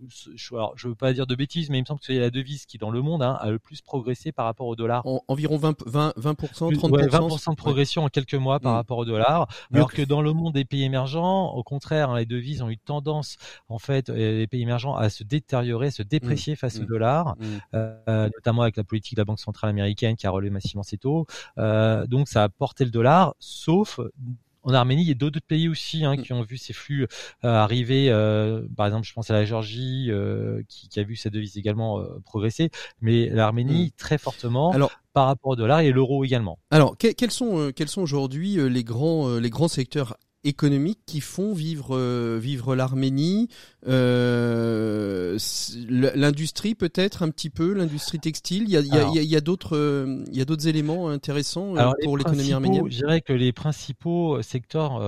je, alors, je veux pas dire de bêtises, mais il me semble que c'est la devise qui, dans le monde, hein, a le plus progressé par rapport au dollar. En- environ 20, 20, 20%, Plus- 30%. ouais, 20% de ouais. progression en quelques mois par Mm. rapport au dollar. Mieux Alors que- que dans le monde des pays émergents, au contraire, hein, les devises ont eu tendance, en fait, euh, les pays émergents à se détériorer, se déprécier face Mm. au dollar, Mm. euh, notamment avec la politique de la Banque centrale américaine qui a relevé massivement ses taux. Euh, donc ça a porté le dollar, sauf en Arménie, il y a d'autres pays aussi hein, Mm. qui ont vu ces flux euh, arriver. euh, par exemple, je pense à la Géorgie euh, qui, qui a vu sa devise également euh, progresser, mais l'Arménie très fortement Mm. Alors, par rapport au dollar et l'euro également. alors que- quels sont, euh, quels sont aujourd'hui les grands, euh, les grands secteurs économiques qui font vivre, euh, vivre l'Arménie euh, L'industrie peut-être un petit peu, l'industrie textile. Il y a, il y y d'autres, euh, il y a d'autres éléments intéressants Alors, pour l'économie arménienne. Je dirais que les principaux secteurs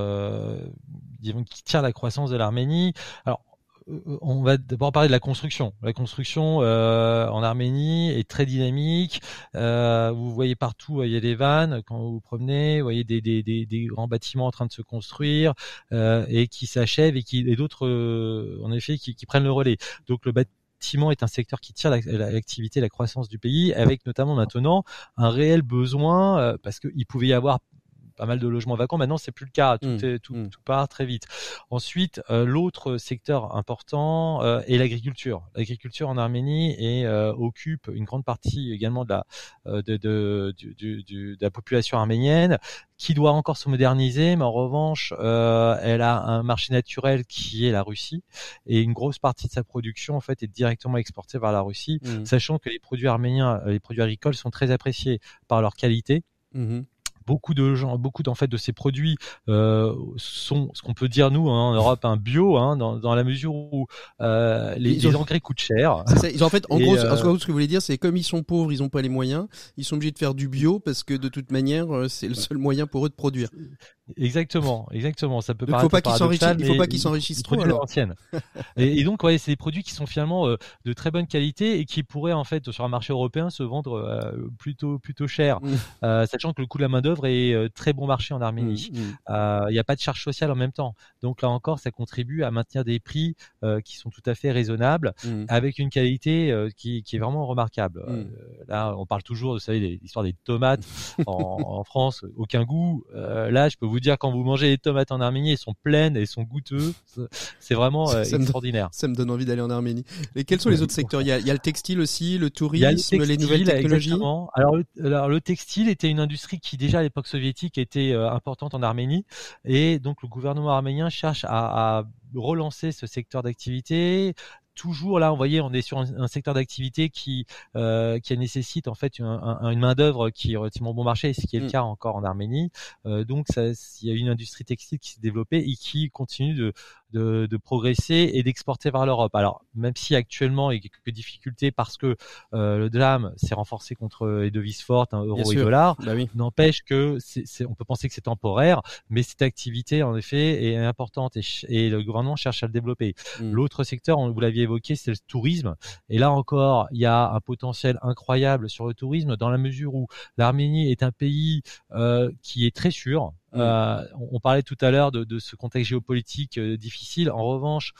disons, qui tirent la croissance de l'Arménie, alors on va d'abord parler de la construction. La construction euh, en Arménie est très dynamique. Euh, vous voyez partout à Yerevan quand vous vous promenez, vous voyez des, des, des, des grands bâtiments en train de se construire euh, et qui s'achèvent et qui et d'autres euh, en effet qui, qui prennent le relais. Donc le bâtiment est un secteur qui tire la- la- l'activité, la croissance du pays, avec notamment maintenant un réel besoin euh, parce qu'il pouvait y avoir pas mal de logements vacants. Maintenant, c'est plus le cas. Tout, Mm, est, tout, mm. tout part très vite. Ensuite, euh, l'autre secteur important euh, est l'agriculture. L'agriculture en Arménie et, euh, occupe une grande partie également de la, euh, de, de, du- du- du- de la population arménienne qui doit encore se moderniser, mais en revanche, euh, elle a un marché naturel qui est la Russie et une grosse partie de sa production en fait est directement exportée vers la Russie, Mm. sachant que les produits arméniens, euh, les produits agricoles sont très appréciés par leur qualité. Beaucoup de gens, beaucoup en fait de ces produits euh, sont ce qu'on peut dire nous hein, en Europe un bio, hein, dans, dans la mesure où euh, les, ont- engrais coûtent cher. C'est ça. Ils- en fait, en gros, euh, gros, ce que vous voulez dire, c'est comme ils sont pauvres, ils n'ont pas les moyens, ils sont obligés de faire du bio parce que de toute manière, c'est le seul moyen pour eux de produire. Exactement, exactement. Ça peut Donc, faut paraître pas qu'ils paradoxal, s'enrichissent- il faut pas qu'ils s'enrichissent trop, alors. et, et donc, ouais, c'est des produits qui sont finalement euh, de très bonne qualité et qui pourraient en fait sur un marché européen se vendre euh, plutôt plutôt cher, Mm. Euh, sachant que le coût de la main d'œuvre est très bon marché en Arménie. Mm, mm. Il n'y a pas de charge sociale en même temps. Donc là encore, ça contribue à maintenir des prix qui sont tout à fait raisonnables, avec une qualité qui, qui est vraiment remarquable. Là, on parle toujours, vous savez, l'histoire des tomates en, en France, aucun goût. Là, je peux vous dire, quand vous mangez les tomates en Arménie, elles sont pleines, elles sont goûteuses. C'est vraiment euh, Ça me donne- extraordinaire. Ça me donne envie d'aller en Arménie. Et quels sont les autres secteurs? Il y, a, il y a le textile aussi, le tourisme, le textile, les nouvelles technologies? exactement. Alors le, alors, le textile était une industrie qui déjà à l'époque soviétique était euh, importante en Arménie et donc le gouvernement arménien cherche à, à relancer ce secteur d'activité. Toujours là, vous voyez, on est sur un, un secteur d'activité qui euh, qui nécessite en fait un- un- une main d'œuvre qui est relativement bon marché, ce qui est le Mm. cas encore en Arménie. Euh, donc il y a une industrie textile qui s'est développée et qui continue de de, de progresser et d'exporter vers l'Europe. Alors même si actuellement il y a quelques difficultés parce que euh, le DRAM s'est renforcé contre les devises fortes, hein, euro et dollar, bah oui. n'empêche que c'est, on peut penser que c'est temporaire, mais cette activité en effet est importante et, et le gouvernement cherche à le développer. Mm. L'autre secteur, vous l'aviez évoqué, c'est le tourisme. Et là encore, il y a un potentiel incroyable sur le tourisme dans la mesure où l'Arménie est un pays euh, qui est très sûr. Euh, on parlait tout à l'heure de, de, ce contexte géopolitique euh, difficile. En revanche,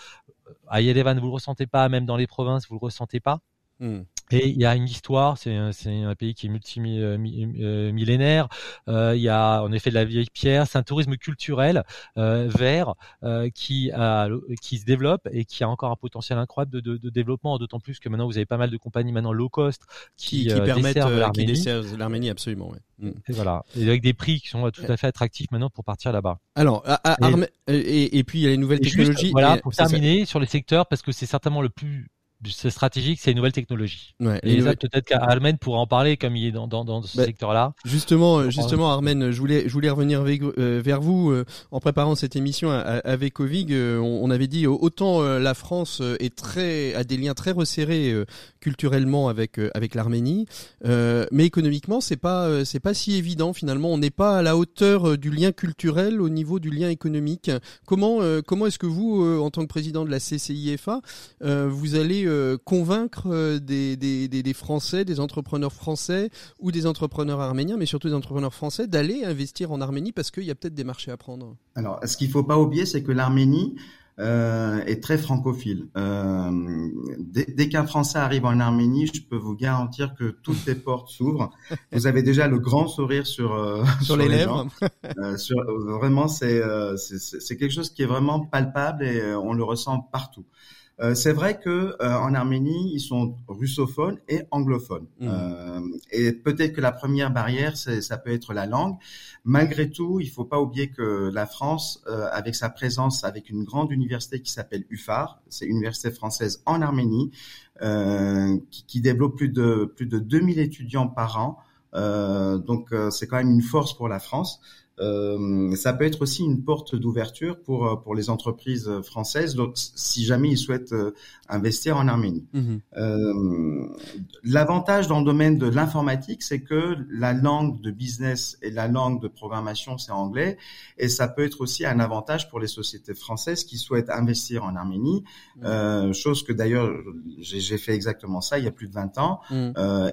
à Yerevan, vous le ressentez pas, même dans les provinces, vous le ressentez pas? Mm. Et il y a une histoire, c'est un, un, pays qui est multimillénaire. Euh, il y a en effet de la vieille pierre. C'est un tourisme culturel euh, vert euh, qui, a, qui se développe et qui a encore un potentiel incroyable de, de, de développement. D'autant plus que maintenant vous avez pas mal de compagnies maintenant low cost qui, qui, qui permettent qui desservent l'Arménie absolument. Ouais. Mm. Et voilà. Et avec des prix qui sont tout à fait attractifs maintenant pour partir là-bas. Alors, à, à, et, et, et, puis il y a les nouvelles technologies. Juste, voilà, pour terminer sur les secteurs, parce que c'est certainement le plus c'est stratégique, c'est une nouvelle technologie. Ouais, et nouvelles... peut-être qu'Armen pourra en parler comme il est dans, dans, dans ce bah, secteur-là. Justement, justement, Armen, je voulais, je voulais revenir avec, euh, vers vous euh, en préparant cette émission avec Ovig. Euh, on, on, avait dit autant la France est très a des liens très resserrés culturellement avec avec l'Arménie, mais économiquement c'est pas c'est pas si évident finalement. On n'est pas à la hauteur du lien culturel au niveau du lien économique. Comment comment est-ce que vous, en tant que président de la CCIFA, vous allez convaincre des, des, des, des, Français, des entrepreneurs français ou des entrepreneurs arméniens, mais surtout des entrepreneurs français, d'aller investir en Arménie parce qu'il y a peut-être des marchés à prendre. Alors, ce qu'il faut pas oublier, c'est que l'Arménie euh, est très francophile. Euh, dès, dès qu'un Français arrive en Arménie, je peux vous garantir que toutes les portes s'ouvrent. Vous avez déjà le grand sourire sur euh, sur, sur, les, les lèvres. sur, vraiment, c'est c'est quelque chose qui est vraiment palpable et on le ressent partout. Euh, c'est vrai que euh, en Arménie, ils sont russophones et anglophones. Mmh. Euh, et peut-être que la première barrière, ça peut être la langue. Malgré tout, il faut pas oublier que la France, euh, avec sa présence, avec une grande université qui s'appelle UFAR, c'est université française en Arménie, euh, qui, qui, développe plus de plus de 2000 étudiants par an. donc c'est quand même une force pour la France. Euh, ça peut être aussi une porte d'ouverture pour pour les entreprises françaises. Donc, si jamais ils souhaitent euh, investir en Arménie. Mmh. Euh, L'avantage dans le domaine de l'informatique, c'est que la langue de business et la langue de programmation, c'est anglais, et ça peut être aussi un avantage pour les sociétés françaises qui souhaitent investir en Arménie, mmh. chose que d'ailleurs j'ai fait exactement ça il y a plus de 20 ans, mmh.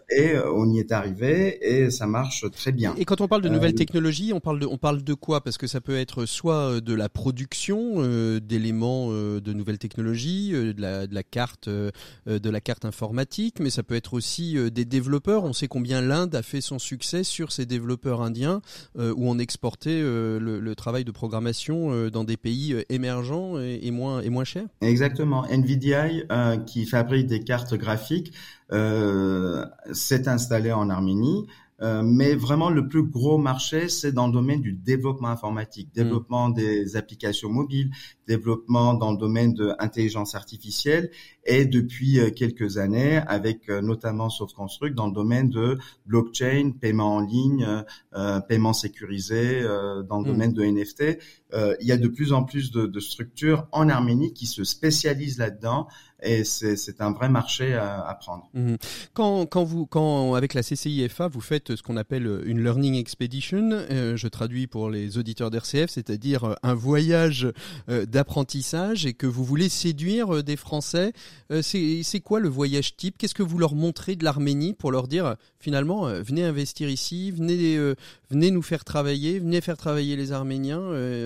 et on y est arrivé et ça marche très bien. Et quand on parle de nouvelles technologies, on parle de on parle de quoi? Parce que ça peut être soit de la production euh, d'éléments euh, de nouvelles technologies, euh, de, la, de, la, carte, de la carte informatique, mais ça peut être aussi des développeurs. On sait combien l'Inde a fait son succès sur ces développeurs indiens, où on exportait le, travail de programmation dans des pays émergents et, moins et moins chers. Exactement. NVIDIA, qui fabrique des cartes graphiques, s'est installé en Arménie. Euh, mais vraiment, le plus gros marché, c'est dans le domaine du développement informatique, développement mmh. des applications mobiles, développement dans le domaine de l'intelligence artificielle et depuis quelques années avec notamment SoftConstruct dans le domaine de blockchain, paiement en ligne, euh, paiement sécurisé euh, dans le mmh. domaine de NFT. Euh, il y a de plus en plus de, de structures en Arménie qui se spécialisent là-dedans et c'est un vrai marché à, à prendre. Mmh. Quand, quand vous, quand avec la CCIFA, vous faites ce qu'on appelle une learning expedition, euh, je traduis pour les auditeurs d'RCF, c'est-à-dire un voyage euh, d'apprentissage et que vous voulez séduire des Français, euh, c'est quoi le voyage type? Qu'est-ce que vous leur montrez de l'Arménie pour leur dire finalement venez investir ici, venez venez nous faire travailler, venez faire travailler les Arméniens,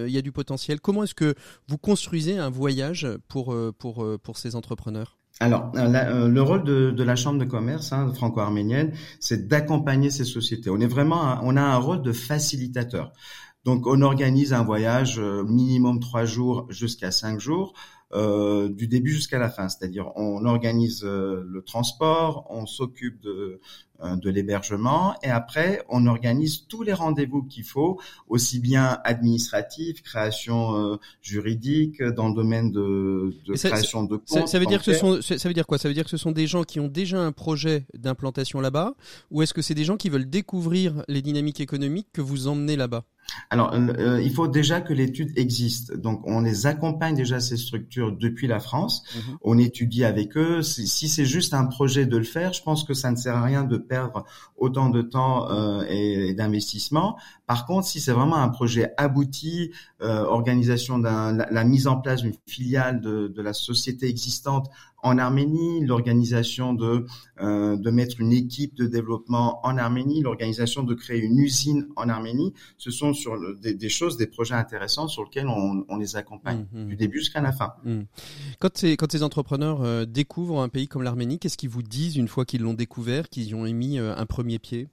il y a du potentiel. Comment est-ce que vous construisez un voyage pour pour pour ces entrepreneurs? Alors, le rôle de, la chambre de commerce hein, franco-arménienne, c'est d'accompagner ces sociétés. On est vraiment, on a un rôle de facilitateur. Donc, on organise un voyage minimum trois jours jusqu'à cinq jours. Euh, du début jusqu'à la fin, c'est-à-dire on organise euh, le transport, on s'occupe de, euh, de l'hébergement et après on organise tous les rendez-vous qu'il faut, aussi bien administratifs, création euh, juridique, dans le domaine de, de ça, création de comptes. Ça, ça veut dire que ce sont, ça veut dire quoi? Ça veut dire que ce sont des gens qui ont déjà un projet d'implantation là-bas, ou est-ce que c'est des gens qui veulent découvrir les dynamiques économiques que vous emmenez là-bas? Alors, euh, euh, il faut déjà que l'étude existe. Donc, on les accompagne déjà ces structures depuis la France. Mhm. On étudie avec eux. Si c'est juste un projet de le faire, je pense que ça ne sert à rien de perdre autant de temps euh, et, d'investissement. Par contre, si c'est vraiment un projet abouti, organisation d'un, la, mise en place d'une filiale de, de la société existante en Arménie, l'organisation de euh, de mettre une équipe de développement en Arménie, l'organisation de créer une usine en Arménie, ce sont sur des, choses, des projets intéressants sur lesquels on, on les accompagne mmh, mmh. du début jusqu'à la fin. Mmh. Quand ces quand ces entrepreneurs euh, découvrent un pays comme l'Arménie, qu'est-ce qu'ils vous disent une fois qu'ils l'ont découvert, qu'ils y ont émis euh, un premier pied?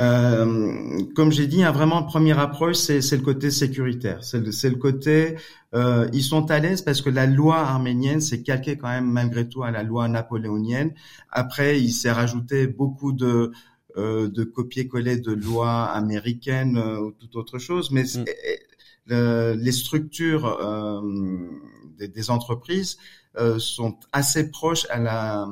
Euh, comme j'ai dit, un vraiment première approche, c'est le côté sécuritaire. C'est le, le, côté, euh, ils sont à l'aise parce que la loi arménienne s'est calquée quand même malgré tout à la loi napoléonienne. Après, il s'est rajouté beaucoup de euh, de copier-coller de lois américaines euh, ou toute autre chose, mais mm. les structures euh, des, des, entreprises euh, sont assez proches à la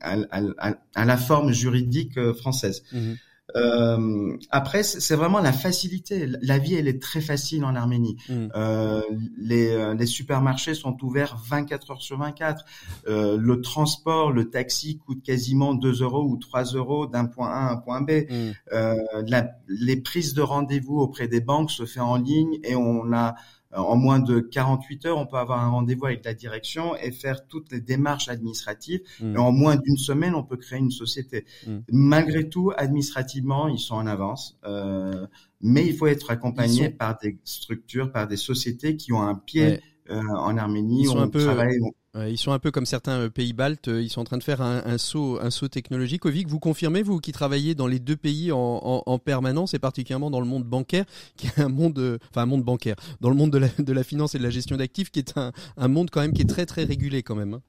à, à, à la forme juridique française. Mm-hmm. Euh, après, c'est vraiment la facilité. La vie, elle est très facile en Arménie. Mm. Euh, les, euh, les, supermarchés sont ouverts 24 heures sur 24. Euh, le transport, le taxi coûte quasiment 2 euros ou 3 euros d'un point A à un point B. Mm. Euh, la, les prises de rendez-vous auprès des banques se fait en ligne et on a en moins de 48 heures, on peut avoir un rendez-vous avec la direction et faire toutes les démarches administratives. Mm. Et en moins d'une semaine, on peut créer une société. Mm. Malgré tout, administrativement, ils sont en avance. Euh, mais il faut être accompagné par des structures, par des sociétés qui ont un pied euh, en Arménie. Ils sont un peu, travaille, ils sont un peu comme certains euh, pays baltes, euh, ils sont en train de faire un, saut, technologique. Ovic, vous confirmez, vous qui travaillez dans les deux pays en, permanence et particulièrement dans le monde bancaire, qui est un monde, euh, enfin un monde bancaire, dans le monde de la, finance et de la gestion d'actifs, qui est un, monde quand même qui est très très régulé quand même. Hein.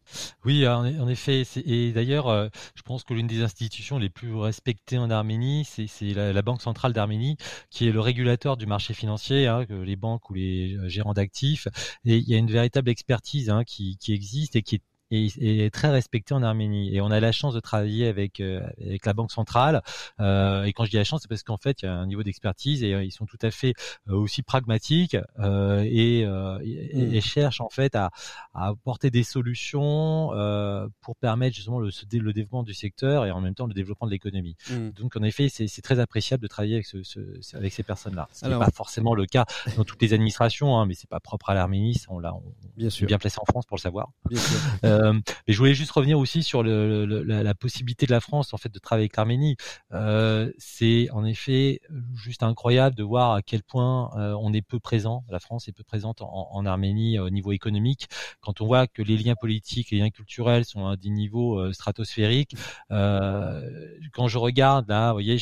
Oui, en, effet. Et d'ailleurs, je pense que l'une des institutions les plus respectées en Arménie, c'est la, Banque centrale d'Arménie, qui est le régulateur du marché financier, hein, les banques ou les gérants d'actifs. Et il y a une véritable expertise hein, qui existe et qui très respecté en Arménie. Et on a la chance de travailler avec euh, avec la banque centrale. Euh, et quand je dis la chance, c'est parce qu'en fait, il y a un niveau d'expertise et euh, ils sont tout à fait aussi pragmatiques et, et, cherchent en fait à, à apporter des solutions pour permettre justement le, le, développement du secteur et en même temps le développement de l'économie. Mmh. Donc en effet, c'est très appréciable de travailler avec ce, ce avec ces personnes-là. Ce n'est pas forcément le cas dans toutes les administrations, hein, mais c'est pas propre à l'Arménie. On l'a bien, bien placé en France pour le savoir. Bien sûr. Euh, mais je voulais juste revenir aussi sur la, possibilité de la France en fait de travailler avec l'Arménie. Euh, c'est en effet juste incroyable de voir à quel point euh, on est peu présent, la France est peu présente en, Arménie au niveau économique. Quand on voit que les liens politiques, les liens culturels sont à des niveaux stratosphériques. quand je regarde là, vous voyez,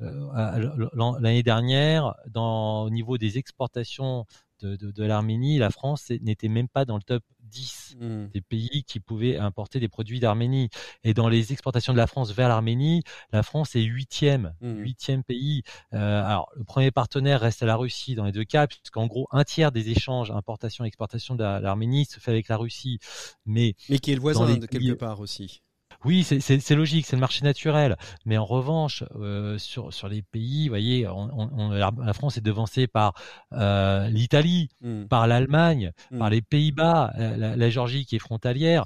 l'année dernière, au niveau des exportations de l'Arménie, la France n'était même pas dans le top 10 mmh. des pays qui pouvaient importer des produits d'Arménie. Et dans les exportations de la France vers l'Arménie, la France est huitième, mmh. huitième pays. Euh, alors, le premier partenaire reste la Russie dans les deux cas, puisqu'en gros, un tiers des échanges importation-exportation de l'Arménie se fait avec la Russie. Mais, mais qui est le voisin de quelque part aussi. Oui, c'est logique, c'est le marché naturel. Mais en revanche, euh, sur, sur les pays, vous voyez, on, la France est devancée par euh, l'Italie, hmm. par l'Allemagne, hmm. par les Pays-Bas, la, Géorgie qui est frontalière.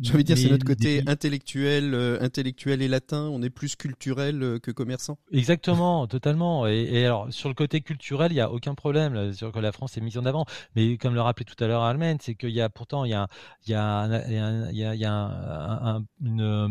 J'ai envie de dire, c'est notre côté intellectuel, euh, intellectuel et latin. On est plus culturel que commerçant. Exactement, totalement. Et, et, alors, sur le côté culturel, il y a aucun problème là, sur que la France est mise en avant. Mais comme le rappelait tout à l'heure Almen, c'est qu'il y a pourtant il y a, il y a, il y a, il y a un, une euh,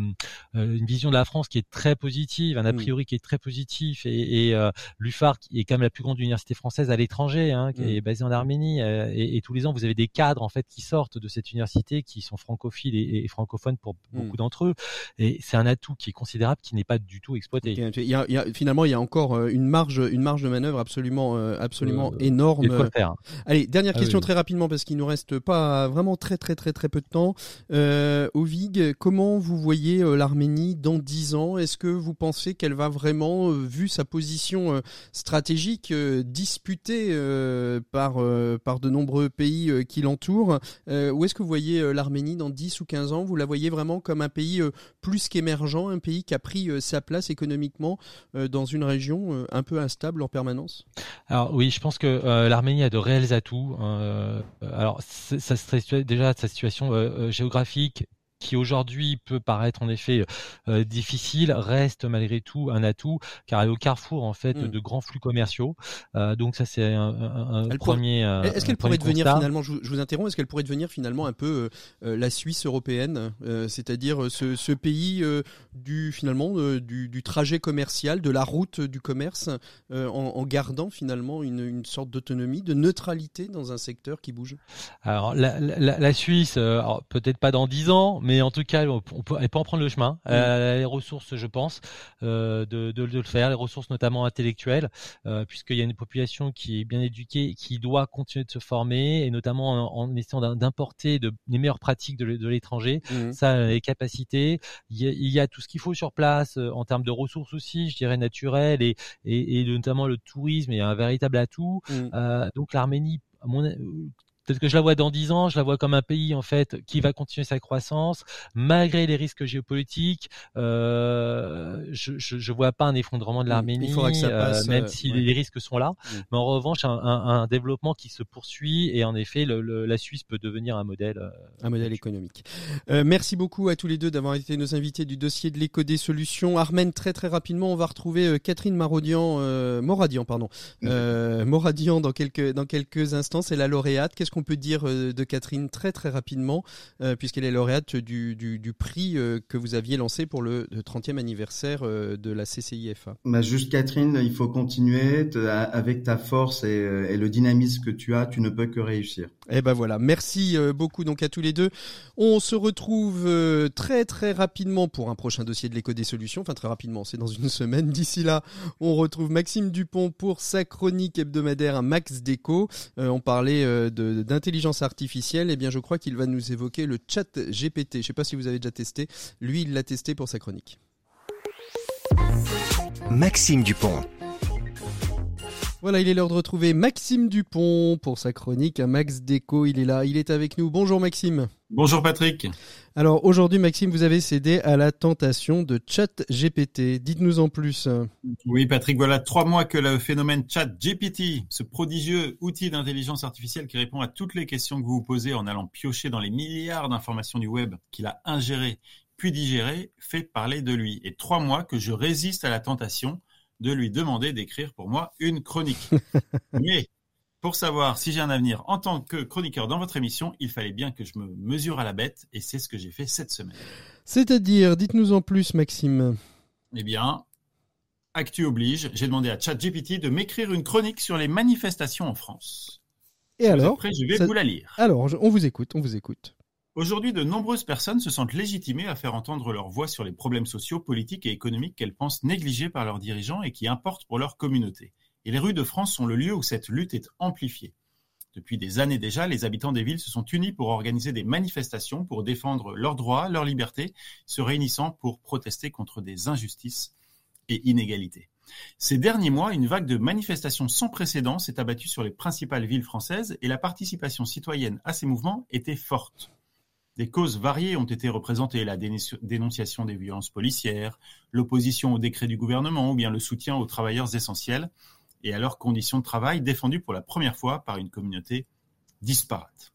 euh, une vision de la France qui est très positive, un a mm. priori qui est très positif, et, et euh, l'UFAR qui est quand même la plus grande université française à l'étranger, hein, qui est basée en Arménie, et, tous les ans vous avez des cadres en fait qui sortent de cette université, qui sont francophiles et, francophones pour mm. beaucoup d'entre eux, et c'est un atout qui est considérable, qui n'est pas du tout exploité. Il y a, finalement il y a encore une marge, une marge de manœuvre absolument, absolument énorme. Allez, dernière ah question très rapidement parce qu'il nous reste pas vraiment très très très très peu de temps. Euh, Ovig, comment vous voyez l'Arménie dans dix ans? Est-ce que vous pensez qu'elle va vraiment, vu sa position stratégique, disputée par, par de nombreux pays qui l'entourent Où est-ce que vous voyez l'Arménie dans 10 ou 15 ans? Vous la voyez vraiment comme un pays plus qu'émergent, un pays qui a pris sa place économiquement dans une région un peu instable en permanence? Alors oui, je pense que l'Arménie a de réels atouts. alors ça, serait déjà sa situation géographique qui aujourd'hui peut paraître en effet euh, difficile, reste malgré tout un atout car elle est au carrefour en fait mmh. de grands flux commerciaux. Euh, donc ça c'est un, un, premier. Euh, est-ce qu'elle pourrait devenir finalement, je, vous interromps, est-ce qu'elle pourrait devenir finalement un peu la Suisse européenne, c'est-à-dire ce, ce, pays du finalement du, du, trajet commercial, de la route du commerce, en, en, gardant finalement une, une sorte d'autonomie, de neutralité dans un secteur qui bouge? Alors la, la, la Suisse, peut-être pas dans dix ans, mais mais en tout cas, on peut, elle peut en prendre le chemin. Euh, les ressources, je pense, euh, de, de, de, le faire, les ressources notamment intellectuelles, euh, puisqu'il y a une population qui est bien éduquée, qui doit continuer de se former, et notamment en, essayant d'importer de, les meilleures pratiques de, l'étranger. Mmh. Ça, les capacités. Il y, a, il y a tout ce qu'il faut sur place en termes de ressources aussi, je dirais naturelles, et, et, et notamment le tourisme est un véritable atout. Mmh. Euh, donc l'Arménie, mon, Peut-être que je la vois dans dix ans, je la vois comme un pays en fait qui va continuer sa croissance malgré les risques géopolitiques. Euh, je, je, je vois pas un effondrement de l'Arménie, euh, même euh, si les risques sont là. Mm. Mais en revanche, un, un, un, développement qui se poursuit et en effet, le, le, la Suisse peut devenir un modèle, euh, un modèle économique. Euh, merci beaucoup à tous les deux d'avoir été nos invités du dossier de l'éco des solutions. Armen, très très rapidement, on va retrouver Catherine Marodian, Moradian, pardon, mm. Moradian dans quelques dans quelques instants. C'est la lauréate. Qu'est-ce qu'on peut dire euh, de Catherine très très rapidement, euh, puisqu'elle est lauréate du, du, prix euh, que vous aviez lancé pour le, 30e anniversaire de la CCIFA bah Juste Catherine, il faut continuer avec ta force et, le dynamisme que tu as, tu ne peux que réussir. Eh ben voilà, merci beaucoup donc à tous les deux. On se retrouve très très rapidement pour un prochain dossier de l'éco des solutions. Enfin très rapidement, c'est dans une semaine. D'ici là, on retrouve Maxime Dupont pour sa chronique hebdomadaire Max Déco. on parlait de d'intelligence artificielle, eh bien, je crois qu'il va nous évoquer le chat GPT. Je ne sais pas si vous avez déjà testé. Lui, il l'a testé pour sa chronique. Maxime Dupont. Voilà, il est l'heure de retrouver Maxime Dupont pour sa chronique. Max Déco, il est là, il est avec nous. Bonjour Maxime. Bonjour Patrick. Alors aujourd'hui Maxime, vous avez cédé à la tentation de chat GPT. Dites-nous en plus. Oui Patrick, voilà trois mois que le phénomène chat GPT, ce prodigieux outil d'intelligence artificielle qui répond à toutes les questions que vous vous posez en allant piocher dans les milliards d'informations du web qu'il a ingérées puis digérées, fait parler de lui. Et trois mois que je résiste à la tentation de lui demander d'écrire pour moi une chronique. Mais pour savoir si j'ai un avenir en tant que chroniqueur dans votre émission, il fallait bien que je me mesure à la bête et c'est ce que j'ai fait cette semaine. C'est-à-dire, dites-nous en plus, Maxime. Eh bien, Actu oblige, j'ai demandé à ChatGPT de m'écrire une chronique sur les manifestations en France. Et alors Après, je vais vous la lire. Alors, on vous écoute, on vous écoute. Aujourd'hui, de nombreuses personnes se sentent légitimées à faire entendre leur voix sur les problèmes sociaux, politiques et économiques qu'elles pensent négligés par leurs dirigeants et qui importent pour leur communauté. Et les rues de France sont le lieu où cette lutte est amplifiée. Depuis des années déjà, les habitants des villes se sont unis pour organiser des manifestations pour défendre leurs droits, leurs libertés, se réunissant pour protester contre des injustices et inégalités. Ces derniers mois, une vague de manifestations sans précédent s'est abattue sur les principales villes françaises et la participation citoyenne à ces mouvements était forte. Des causes variées ont été représentées, la dénonciation des violences policières, l'opposition au décret du gouvernement ou bien le soutien aux travailleurs essentiels et à leurs conditions de travail défendues pour la première fois par une communauté disparate.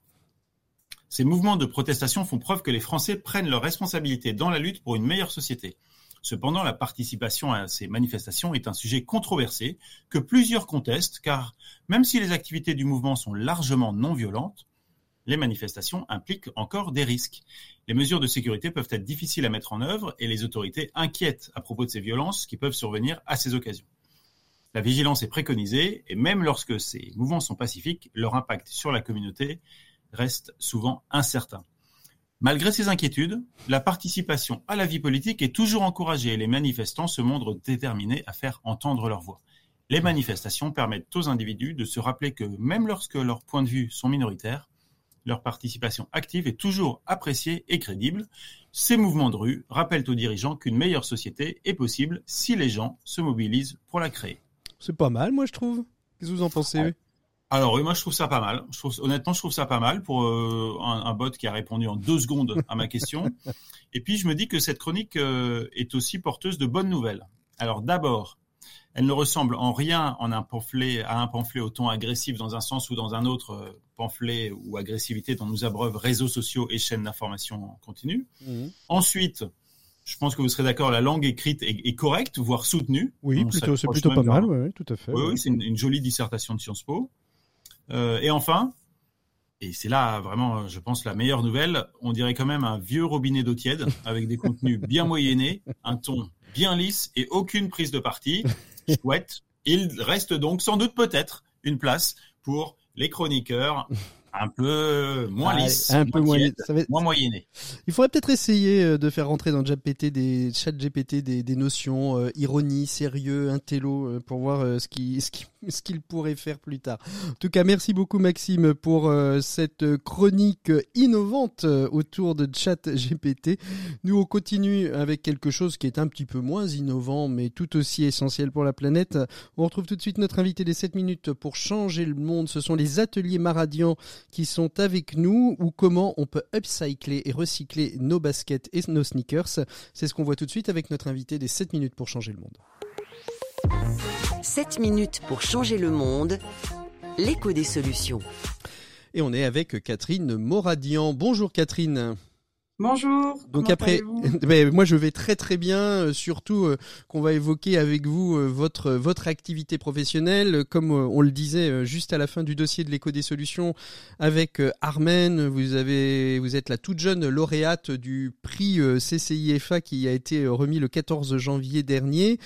Ces mouvements de protestation font preuve que les Français prennent leurs responsabilités dans la lutte pour une meilleure société. Cependant, la participation à ces manifestations est un sujet controversé que plusieurs contestent car même si les activités du mouvement sont largement non violentes, les manifestations impliquent encore des risques. Les mesures de sécurité peuvent être difficiles à mettre en œuvre et les autorités inquiètent à propos de ces violences qui peuvent survenir à ces occasions. La vigilance est préconisée et même lorsque ces mouvements sont pacifiques, leur impact sur la communauté reste souvent incertain. Malgré ces inquiétudes, la participation à la vie politique est toujours encouragée et les manifestants se montrent déterminés à faire entendre leur voix. Les manifestations permettent aux individus de se rappeler que même lorsque leurs points de vue sont minoritaires, Leur participation active est toujours appréciée et crédible. Ces mouvements de rue rappellent aux dirigeants qu'une meilleure société est possible si les gens se mobilisent pour la créer. C'est pas mal, moi, je trouve. Qu'est-ce que vous en pensez alors oui, moi je trouve ça pas mal. Je trouve, honnêtement, je trouve ça pas mal pour euh, un, bot qui a répondu en deux secondes à ma question. Et puis je me dis que cette chronique euh, est aussi porteuse de bonnes nouvelles. Alors d'abord, elle ne ressemble en rien en un pamphlet, à un pamphlet au ton agressif dans un sens ou dans un autre euh, pamphlet ou agressivité dont nous abreuvent réseaux sociaux et chaînes d'information continue. Mmh. Ensuite, je pense que vous serez d'accord, la langue écrite est, correcte, voire soutenue. Oui, plutôt, c'est plutôt pas mal, oui, tout à fait. Oui, oui c'est une, jolie dissertation de Sciences Po. Euh, et enfin, et c'est là vraiment, je pense, la meilleure nouvelle, on dirait quand même un vieux robinet d'eau tiède avec des contenus bien moyennés, un ton bien lisse et aucune prise de parti. Chouette. Il reste donc sans doute peut-être une place pour les chroniqueurs un peu moins lisse, un peu moins, moins moyenné. Il faudrait peut-être essayer euh, de faire rentrer dans GPT des chat GPT des, des notions euh, ironie, sérieux, intello euh, pour voir ce qui ce qui ce qu'il pourrait faire plus tard. En tout cas, merci beaucoup Maxime pour cette chronique innovante autour de chat GPT. Nous on continue avec quelque chose qui est un petit peu moins innovant mais tout aussi essentiel pour la planète. On retrouve tout de suite notre invité des 7 minutes pour changer le monde. Ce sont les ateliers Maradian qui sont avec nous ou comment on peut upcycler et recycler nos baskets et nos sneakers. C'est ce qu'on voit tout de suite avec notre invité des 7 minutes pour changer le monde. 7 minutes pour changer le monde, l'écho des solutions. Et on est avec Catherine Moradian. Bonjour Catherine. Bonjour. Donc après, ben, moi je vais très très bien. Euh, surtout euh, qu'on va évoquer avec vous euh, votre votre activité professionnelle, comme on le disait juste à la fin du dossier de l'écho des solutions avec Armen. Vous avez vous êtes la toute jeune lauréate du prix CCIFA qui a été remis le 14 janvier dernier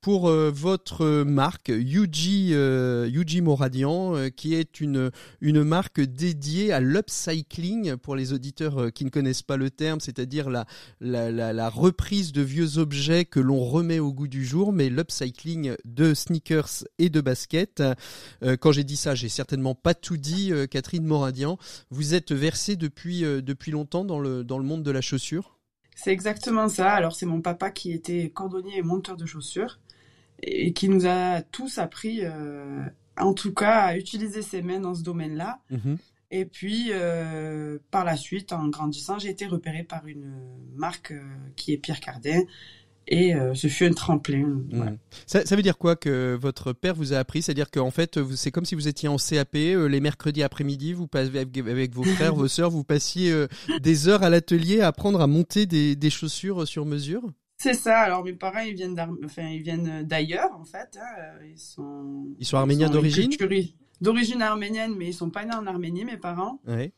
pour euh, votre marque Yuji, euh, Moradian, euh, qui est une, une marque dédiée à l'upcycling pour les auditeurs qui ne connaissent pas le terme, c'est-à-dire la, la, la, la, reprise de vieux objets que l'on remet au goût du jour, mais l'upcycling de sneakers et de baskets. quand j'ai dit ça, j'ai certainement pas tout dit, Catherine Moradian. Vous êtes versée depuis, depuis longtemps dans le, dans le monde de la chaussure? C'est exactement ça. Alors c'est mon papa qui était cordonnier et monteur de chaussures et qui nous a tous appris, euh, en tout cas, à utiliser ses mains dans ce domaine-là. Mhm. Et puis, euh, par la suite, en grandissant, j'ai été repéré par une marque euh, qui est Pierre Cardin. Et ce fut un tremplin. Mhm. Ça, ça, veut dire quoi que votre père vous a appris? C'est-à-dire qu'en fait, c'est comme si vous étiez en CAP, les mercredis après-midi, vous passez avec, vos frères, vos sœurs, vous passiez des heures à l'atelier à apprendre à monter des, des chaussures sur mesure? C'est ça. Alors mes parents, ils viennent enfin, ils viennent d'ailleurs en fait. Hein. Ils sont. Ils sont arméniens d'origine? D'origine arménienne, mais ils sont pas nés en Arménie, mes parents. Ouais.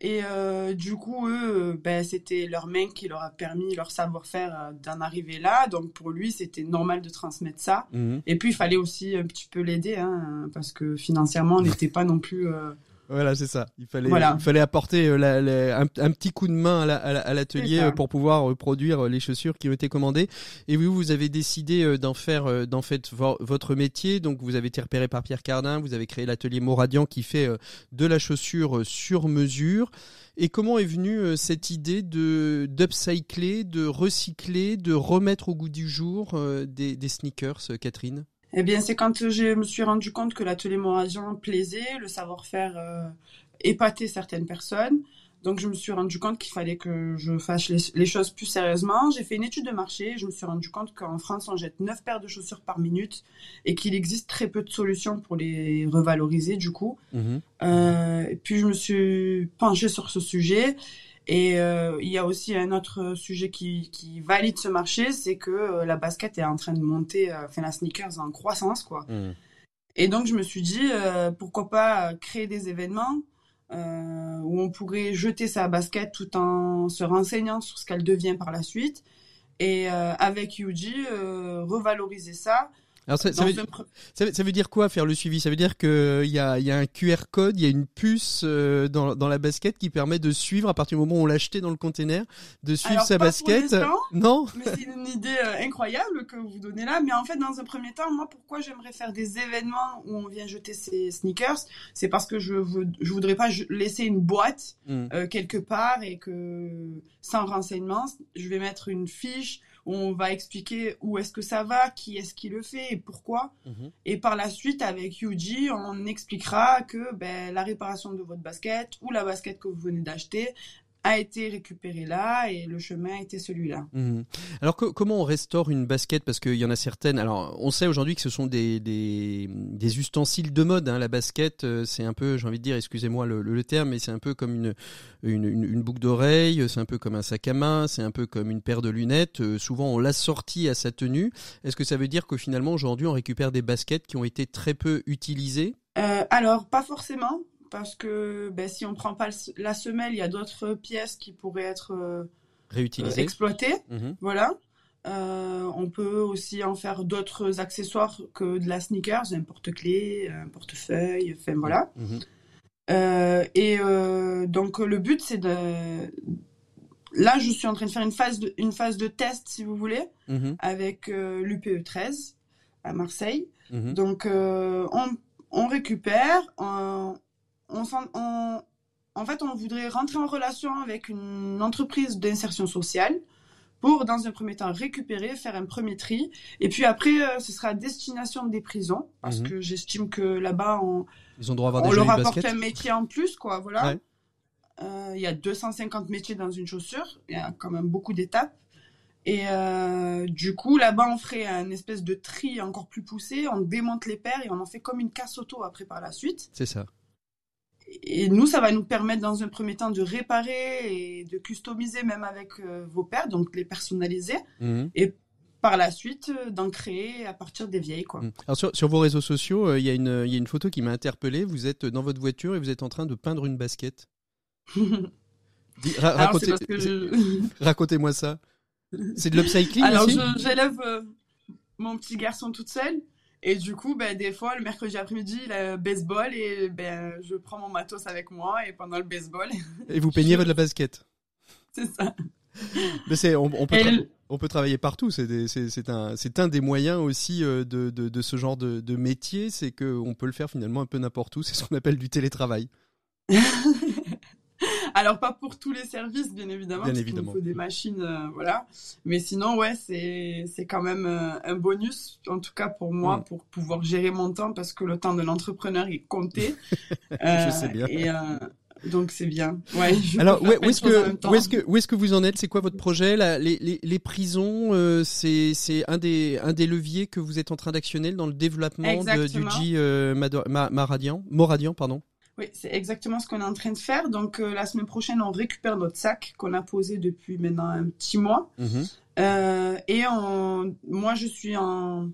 Et euh, du coup, eux, ben, c'était leur main qui leur a permis, leur savoir-faire euh, d'en arriver là. Donc pour lui, c'était normal de transmettre ça. Mhm. Et puis il fallait aussi un petit peu l'aider, hein, parce que financièrement, on n'était pas non plus. Euh, voilà, c'est ça. Il fallait, il fallait apporter euh, un, petit coup de main à l'atelier euh, pour pouvoir euh, produire les chaussures qui ont été commandées. Et vous, vous avez décidé d'en faire, d'en fait votre métier. Donc, vous avez été repéré par Pierre Cardin. Vous avez créé l'atelier Moradian qui fait de la chaussure sur mesure. Et comment est venue cette idée de d'upcycler, de recycler, de remettre au goût du jour des, des sneakers, Catherine? Eh bien, c'est quand je me suis rendu compte que l'atelier Moragian plaisait, le savoir-faire euh, épatait certaines personnes. Donc, je me suis rendu compte qu'il fallait que je fasse les, choses plus sérieusement. J'ai fait une étude de marché. Je me suis rendu compte qu'en France, on jette 9 paires de chaussures par minute et qu'il existe très peu de solutions pour les revaloriser, du coup. Mmh euh, et puis, je me suis penchée sur ce sujet et euh, il y a aussi un autre sujet qui, qui valide ce marché, c'est que euh, la basket est en train de monter, euh, enfin la sneakers en croissance, quoi. Hmm. Et donc je me suis dit, pourquoi pas créer des événements où on pourrait jeter sa basket tout en se renseignant sur ce qu'elle devient par la suite. Et avec Yuji, revaloriser ça Alors ça, ça, veut, ça, ça, veut, dire quoi faire le suivi? Ça veut dire qu'il y a, y a un QR code, il y a une puce euh, dans, dans la basket qui permet de suivre à partir du moment où on l'a acheté dans le container, de suivre Alors, sa pas basket. non Mais c'est une idée euh, incroyable que vous donnez là. Mais en fait, dans un premier temps, moi, pourquoi j'aimerais faire des événements où on vient jeter ses sneakers? C'est parce que je, veux, je voudrais pas laisser une boîte mm. euh, quelque part et que sans renseignement, je vais mettre une fiche on va expliquer où est-ce que ça va, qui est-ce qui le fait et pourquoi. Mhm. Et par la suite, avec Yuji, on expliquera que ben, la réparation de votre basket ou la basket que vous venez d'acheter, a été récupéré là et le chemin a été celui-là. Mhm. Alors comment on restaure une basket? Parce qu'il y en a certaines. Alors on sait aujourd'hui que ce sont des, des, des, ustensiles de mode. Hein. La basket, euh, c'est un peu, j'ai envie de dire, excusez-moi le, le, terme, mais c'est un peu comme une, une, une, boucle d'oreille, c'est un peu comme un sac à main, c'est un peu comme une paire de lunettes. Euh, souvent on l'assortit à sa tenue. Est-ce que ça veut dire que finalement aujourd'hui on récupère des baskets qui ont été très peu utilisées? Euh, alors, pas forcément parce que ben, si on prend pas la semelle, il y a d'autres pièces qui pourraient être euh, réutilisées, exploitées. Mhm. Voilà. Euh, on peut aussi en faire d'autres accessoires que de la sneakers, un porte-clés, un portefeuille, enfin voilà. Mhm. Euh, et donc le but c'est de là je suis en train de faire une phase de, une phase de test si vous voulez mhm. avec l'UPE 13 à Marseille. Donc on, on récupère, on, en fait, on voudrait rentrer en relation avec une entreprise d'insertion sociale pour, dans un premier temps, récupérer, faire un premier tri. Et puis après, euh, ce sera à destination des prisons, parce mhm. que j'estime que là-bas, on, Ils ont droit à avoir on leur apporte un métier en plus, quoi. Voilà. Euh, il y a 250 métiers dans une chaussure. Il y a quand même beaucoup d'étapes. Et euh, du coup, là-bas, on ferait un espèce de tri encore plus poussé. On démonte les paires et on en fait comme une casse auto après par la suite. C'est ça et nous, ça va nous permettre dans un premier temps de réparer et de customiser même avec euh, vos paires, donc les personnaliser. Mhm. Et par la suite, euh, d'en créer à partir des vieilles. Quoi. Mhm. Alors sur, vos réseaux sociaux, euh, il y, a une, y a une photo qui m'a interpellé. Vous êtes dans votre voiture et vous êtes en train de peindre une basket. Racontez-moi ça. C'est de l'upcycling Alors, j'élève mon petit garçon toute seule. Et du coup, ben, des fois, le mercredi après-midi, le baseball, et ben, je prends mon matos avec moi, et pendant le baseball. Et vous peignez votre basket C'est ça. Mais c'est, on, peut on peut travailler partout. C'est, c'est, un, c'est un des moyens aussi euh, de, de, de ce genre de, de métier, c'est qu'on peut le faire finalement un peu n'importe où. C'est ce qu'on appelle du télétravail. Alors pas pour tous les services, bien évidemment, bien parce évidemment. faut des machines, euh, voilà. Mais sinon, ouais, c'est c'est quand même euh, un bonus, en tout cas pour moi, mm. pour pouvoir gérer mon temps, parce que le temps de l'entrepreneur est compté. je sais bien. Et, euh, donc c'est bien. Ouais. Alors où, est-ce que où est-ce que où est-ce que vous en êtes? C'est quoi votre projet? Là, les, les, les prisons, c'est c'est un des un des leviers que vous êtes en train d'actionner dans le développement de, du G Maradian, Moradian, pardon. Oui, c'est exactement ce qu'on est en train de faire. Donc euh, la semaine prochaine, on récupère notre sac qu'on a posé depuis maintenant un petit mois. Mhm. Euh, et on... moi, je suis en,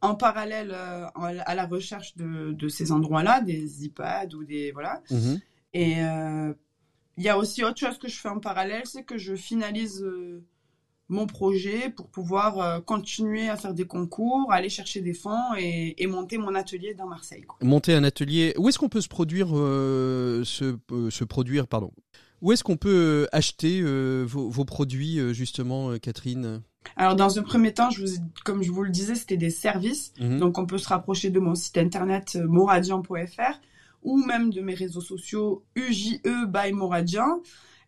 en parallèle euh, à la recherche de, de ces endroits-là, des iPads ou des voilà. Mhm. Et il y a aussi autre chose que je fais en parallèle, c'est que je finalise mon projet pour pouvoir euh, continuer à faire des concours, aller chercher des fonds et, monter mon atelier dans Marseille. Monter un atelier. Où est-ce qu'on peut se produire, euh, euh, se, produire, pardon? Où est-ce qu'on peut acheter vos, produits justement, Catherine? Alors dans un premier temps, je vous, comme je vous le disais, c'était des services. Mhm. Donc on peut se rapprocher de mon site internet moradian.fr ou même de mes réseaux sociaux UJE by Moradian.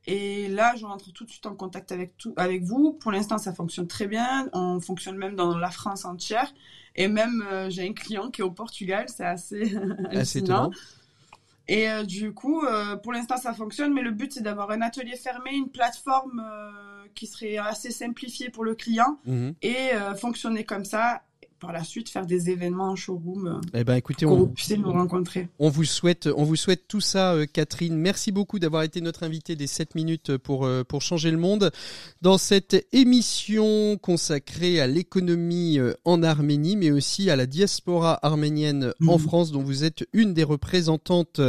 Et là, je rentre tout de suite en contact avec, tout, avec vous. Pour l'instant, ça fonctionne très bien. On fonctionne même dans la France entière. Et même, euh, j'ai un client qui est au Portugal. C'est assez hallucinant. Et euh, du coup, euh, pour l'instant, ça fonctionne. Mais le but, c'est d'avoir un atelier fermé, une plateforme qui serait assez simplifiée pour le client mhm. et fonctionner comme ça par la suite faire des événements en showroom. Eh ben, écoutez, on, vous nous rencontrer. On vous souhaite, on vous souhaite tout ça, euh, Catherine. Merci beaucoup d'avoir été notre invitée des 7 minutes pour, euh, pour changer le monde. Dans cette émission consacrée à l'économie euh, en Arménie, mais aussi à la diaspora arménienne en mhm. France, dont vous êtes une des représentantes,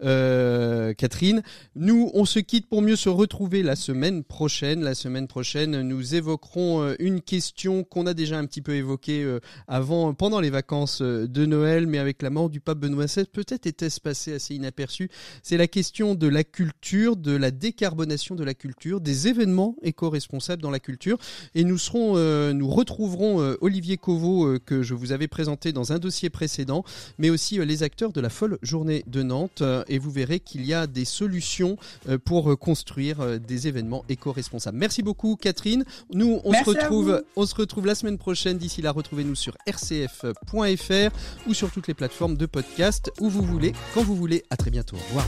Catherine. Nous, on se quitte pour mieux se retrouver la semaine prochaine. La semaine prochaine, nous évoquerons une question qu'on a déjà un petit peu évoquée avant, pendant les vacances de Noël, mais avec la mort du pape Benoît XVI, peut-être était-ce passé assez inaperçu. C'est la question de la culture, de la décarbonation de la culture, des événements éco-responsables dans la culture. Et nous serons, nous retrouverons Olivier Covot que je vous avais présenté dans un dossier précédent, mais aussi les acteurs de la folle journée de Nantes. et vous verrez qu'il y a des solutions pour construire des événements éco-responsables. Merci beaucoup Catherine. Nous, on se retrouve, on se retrouve la semaine prochaine. D'ici là, retrouvez-nous sur rcf.fr ou sur toutes les plateformes de podcast où vous voulez, quand vous voulez. À très bientôt. Au revoir.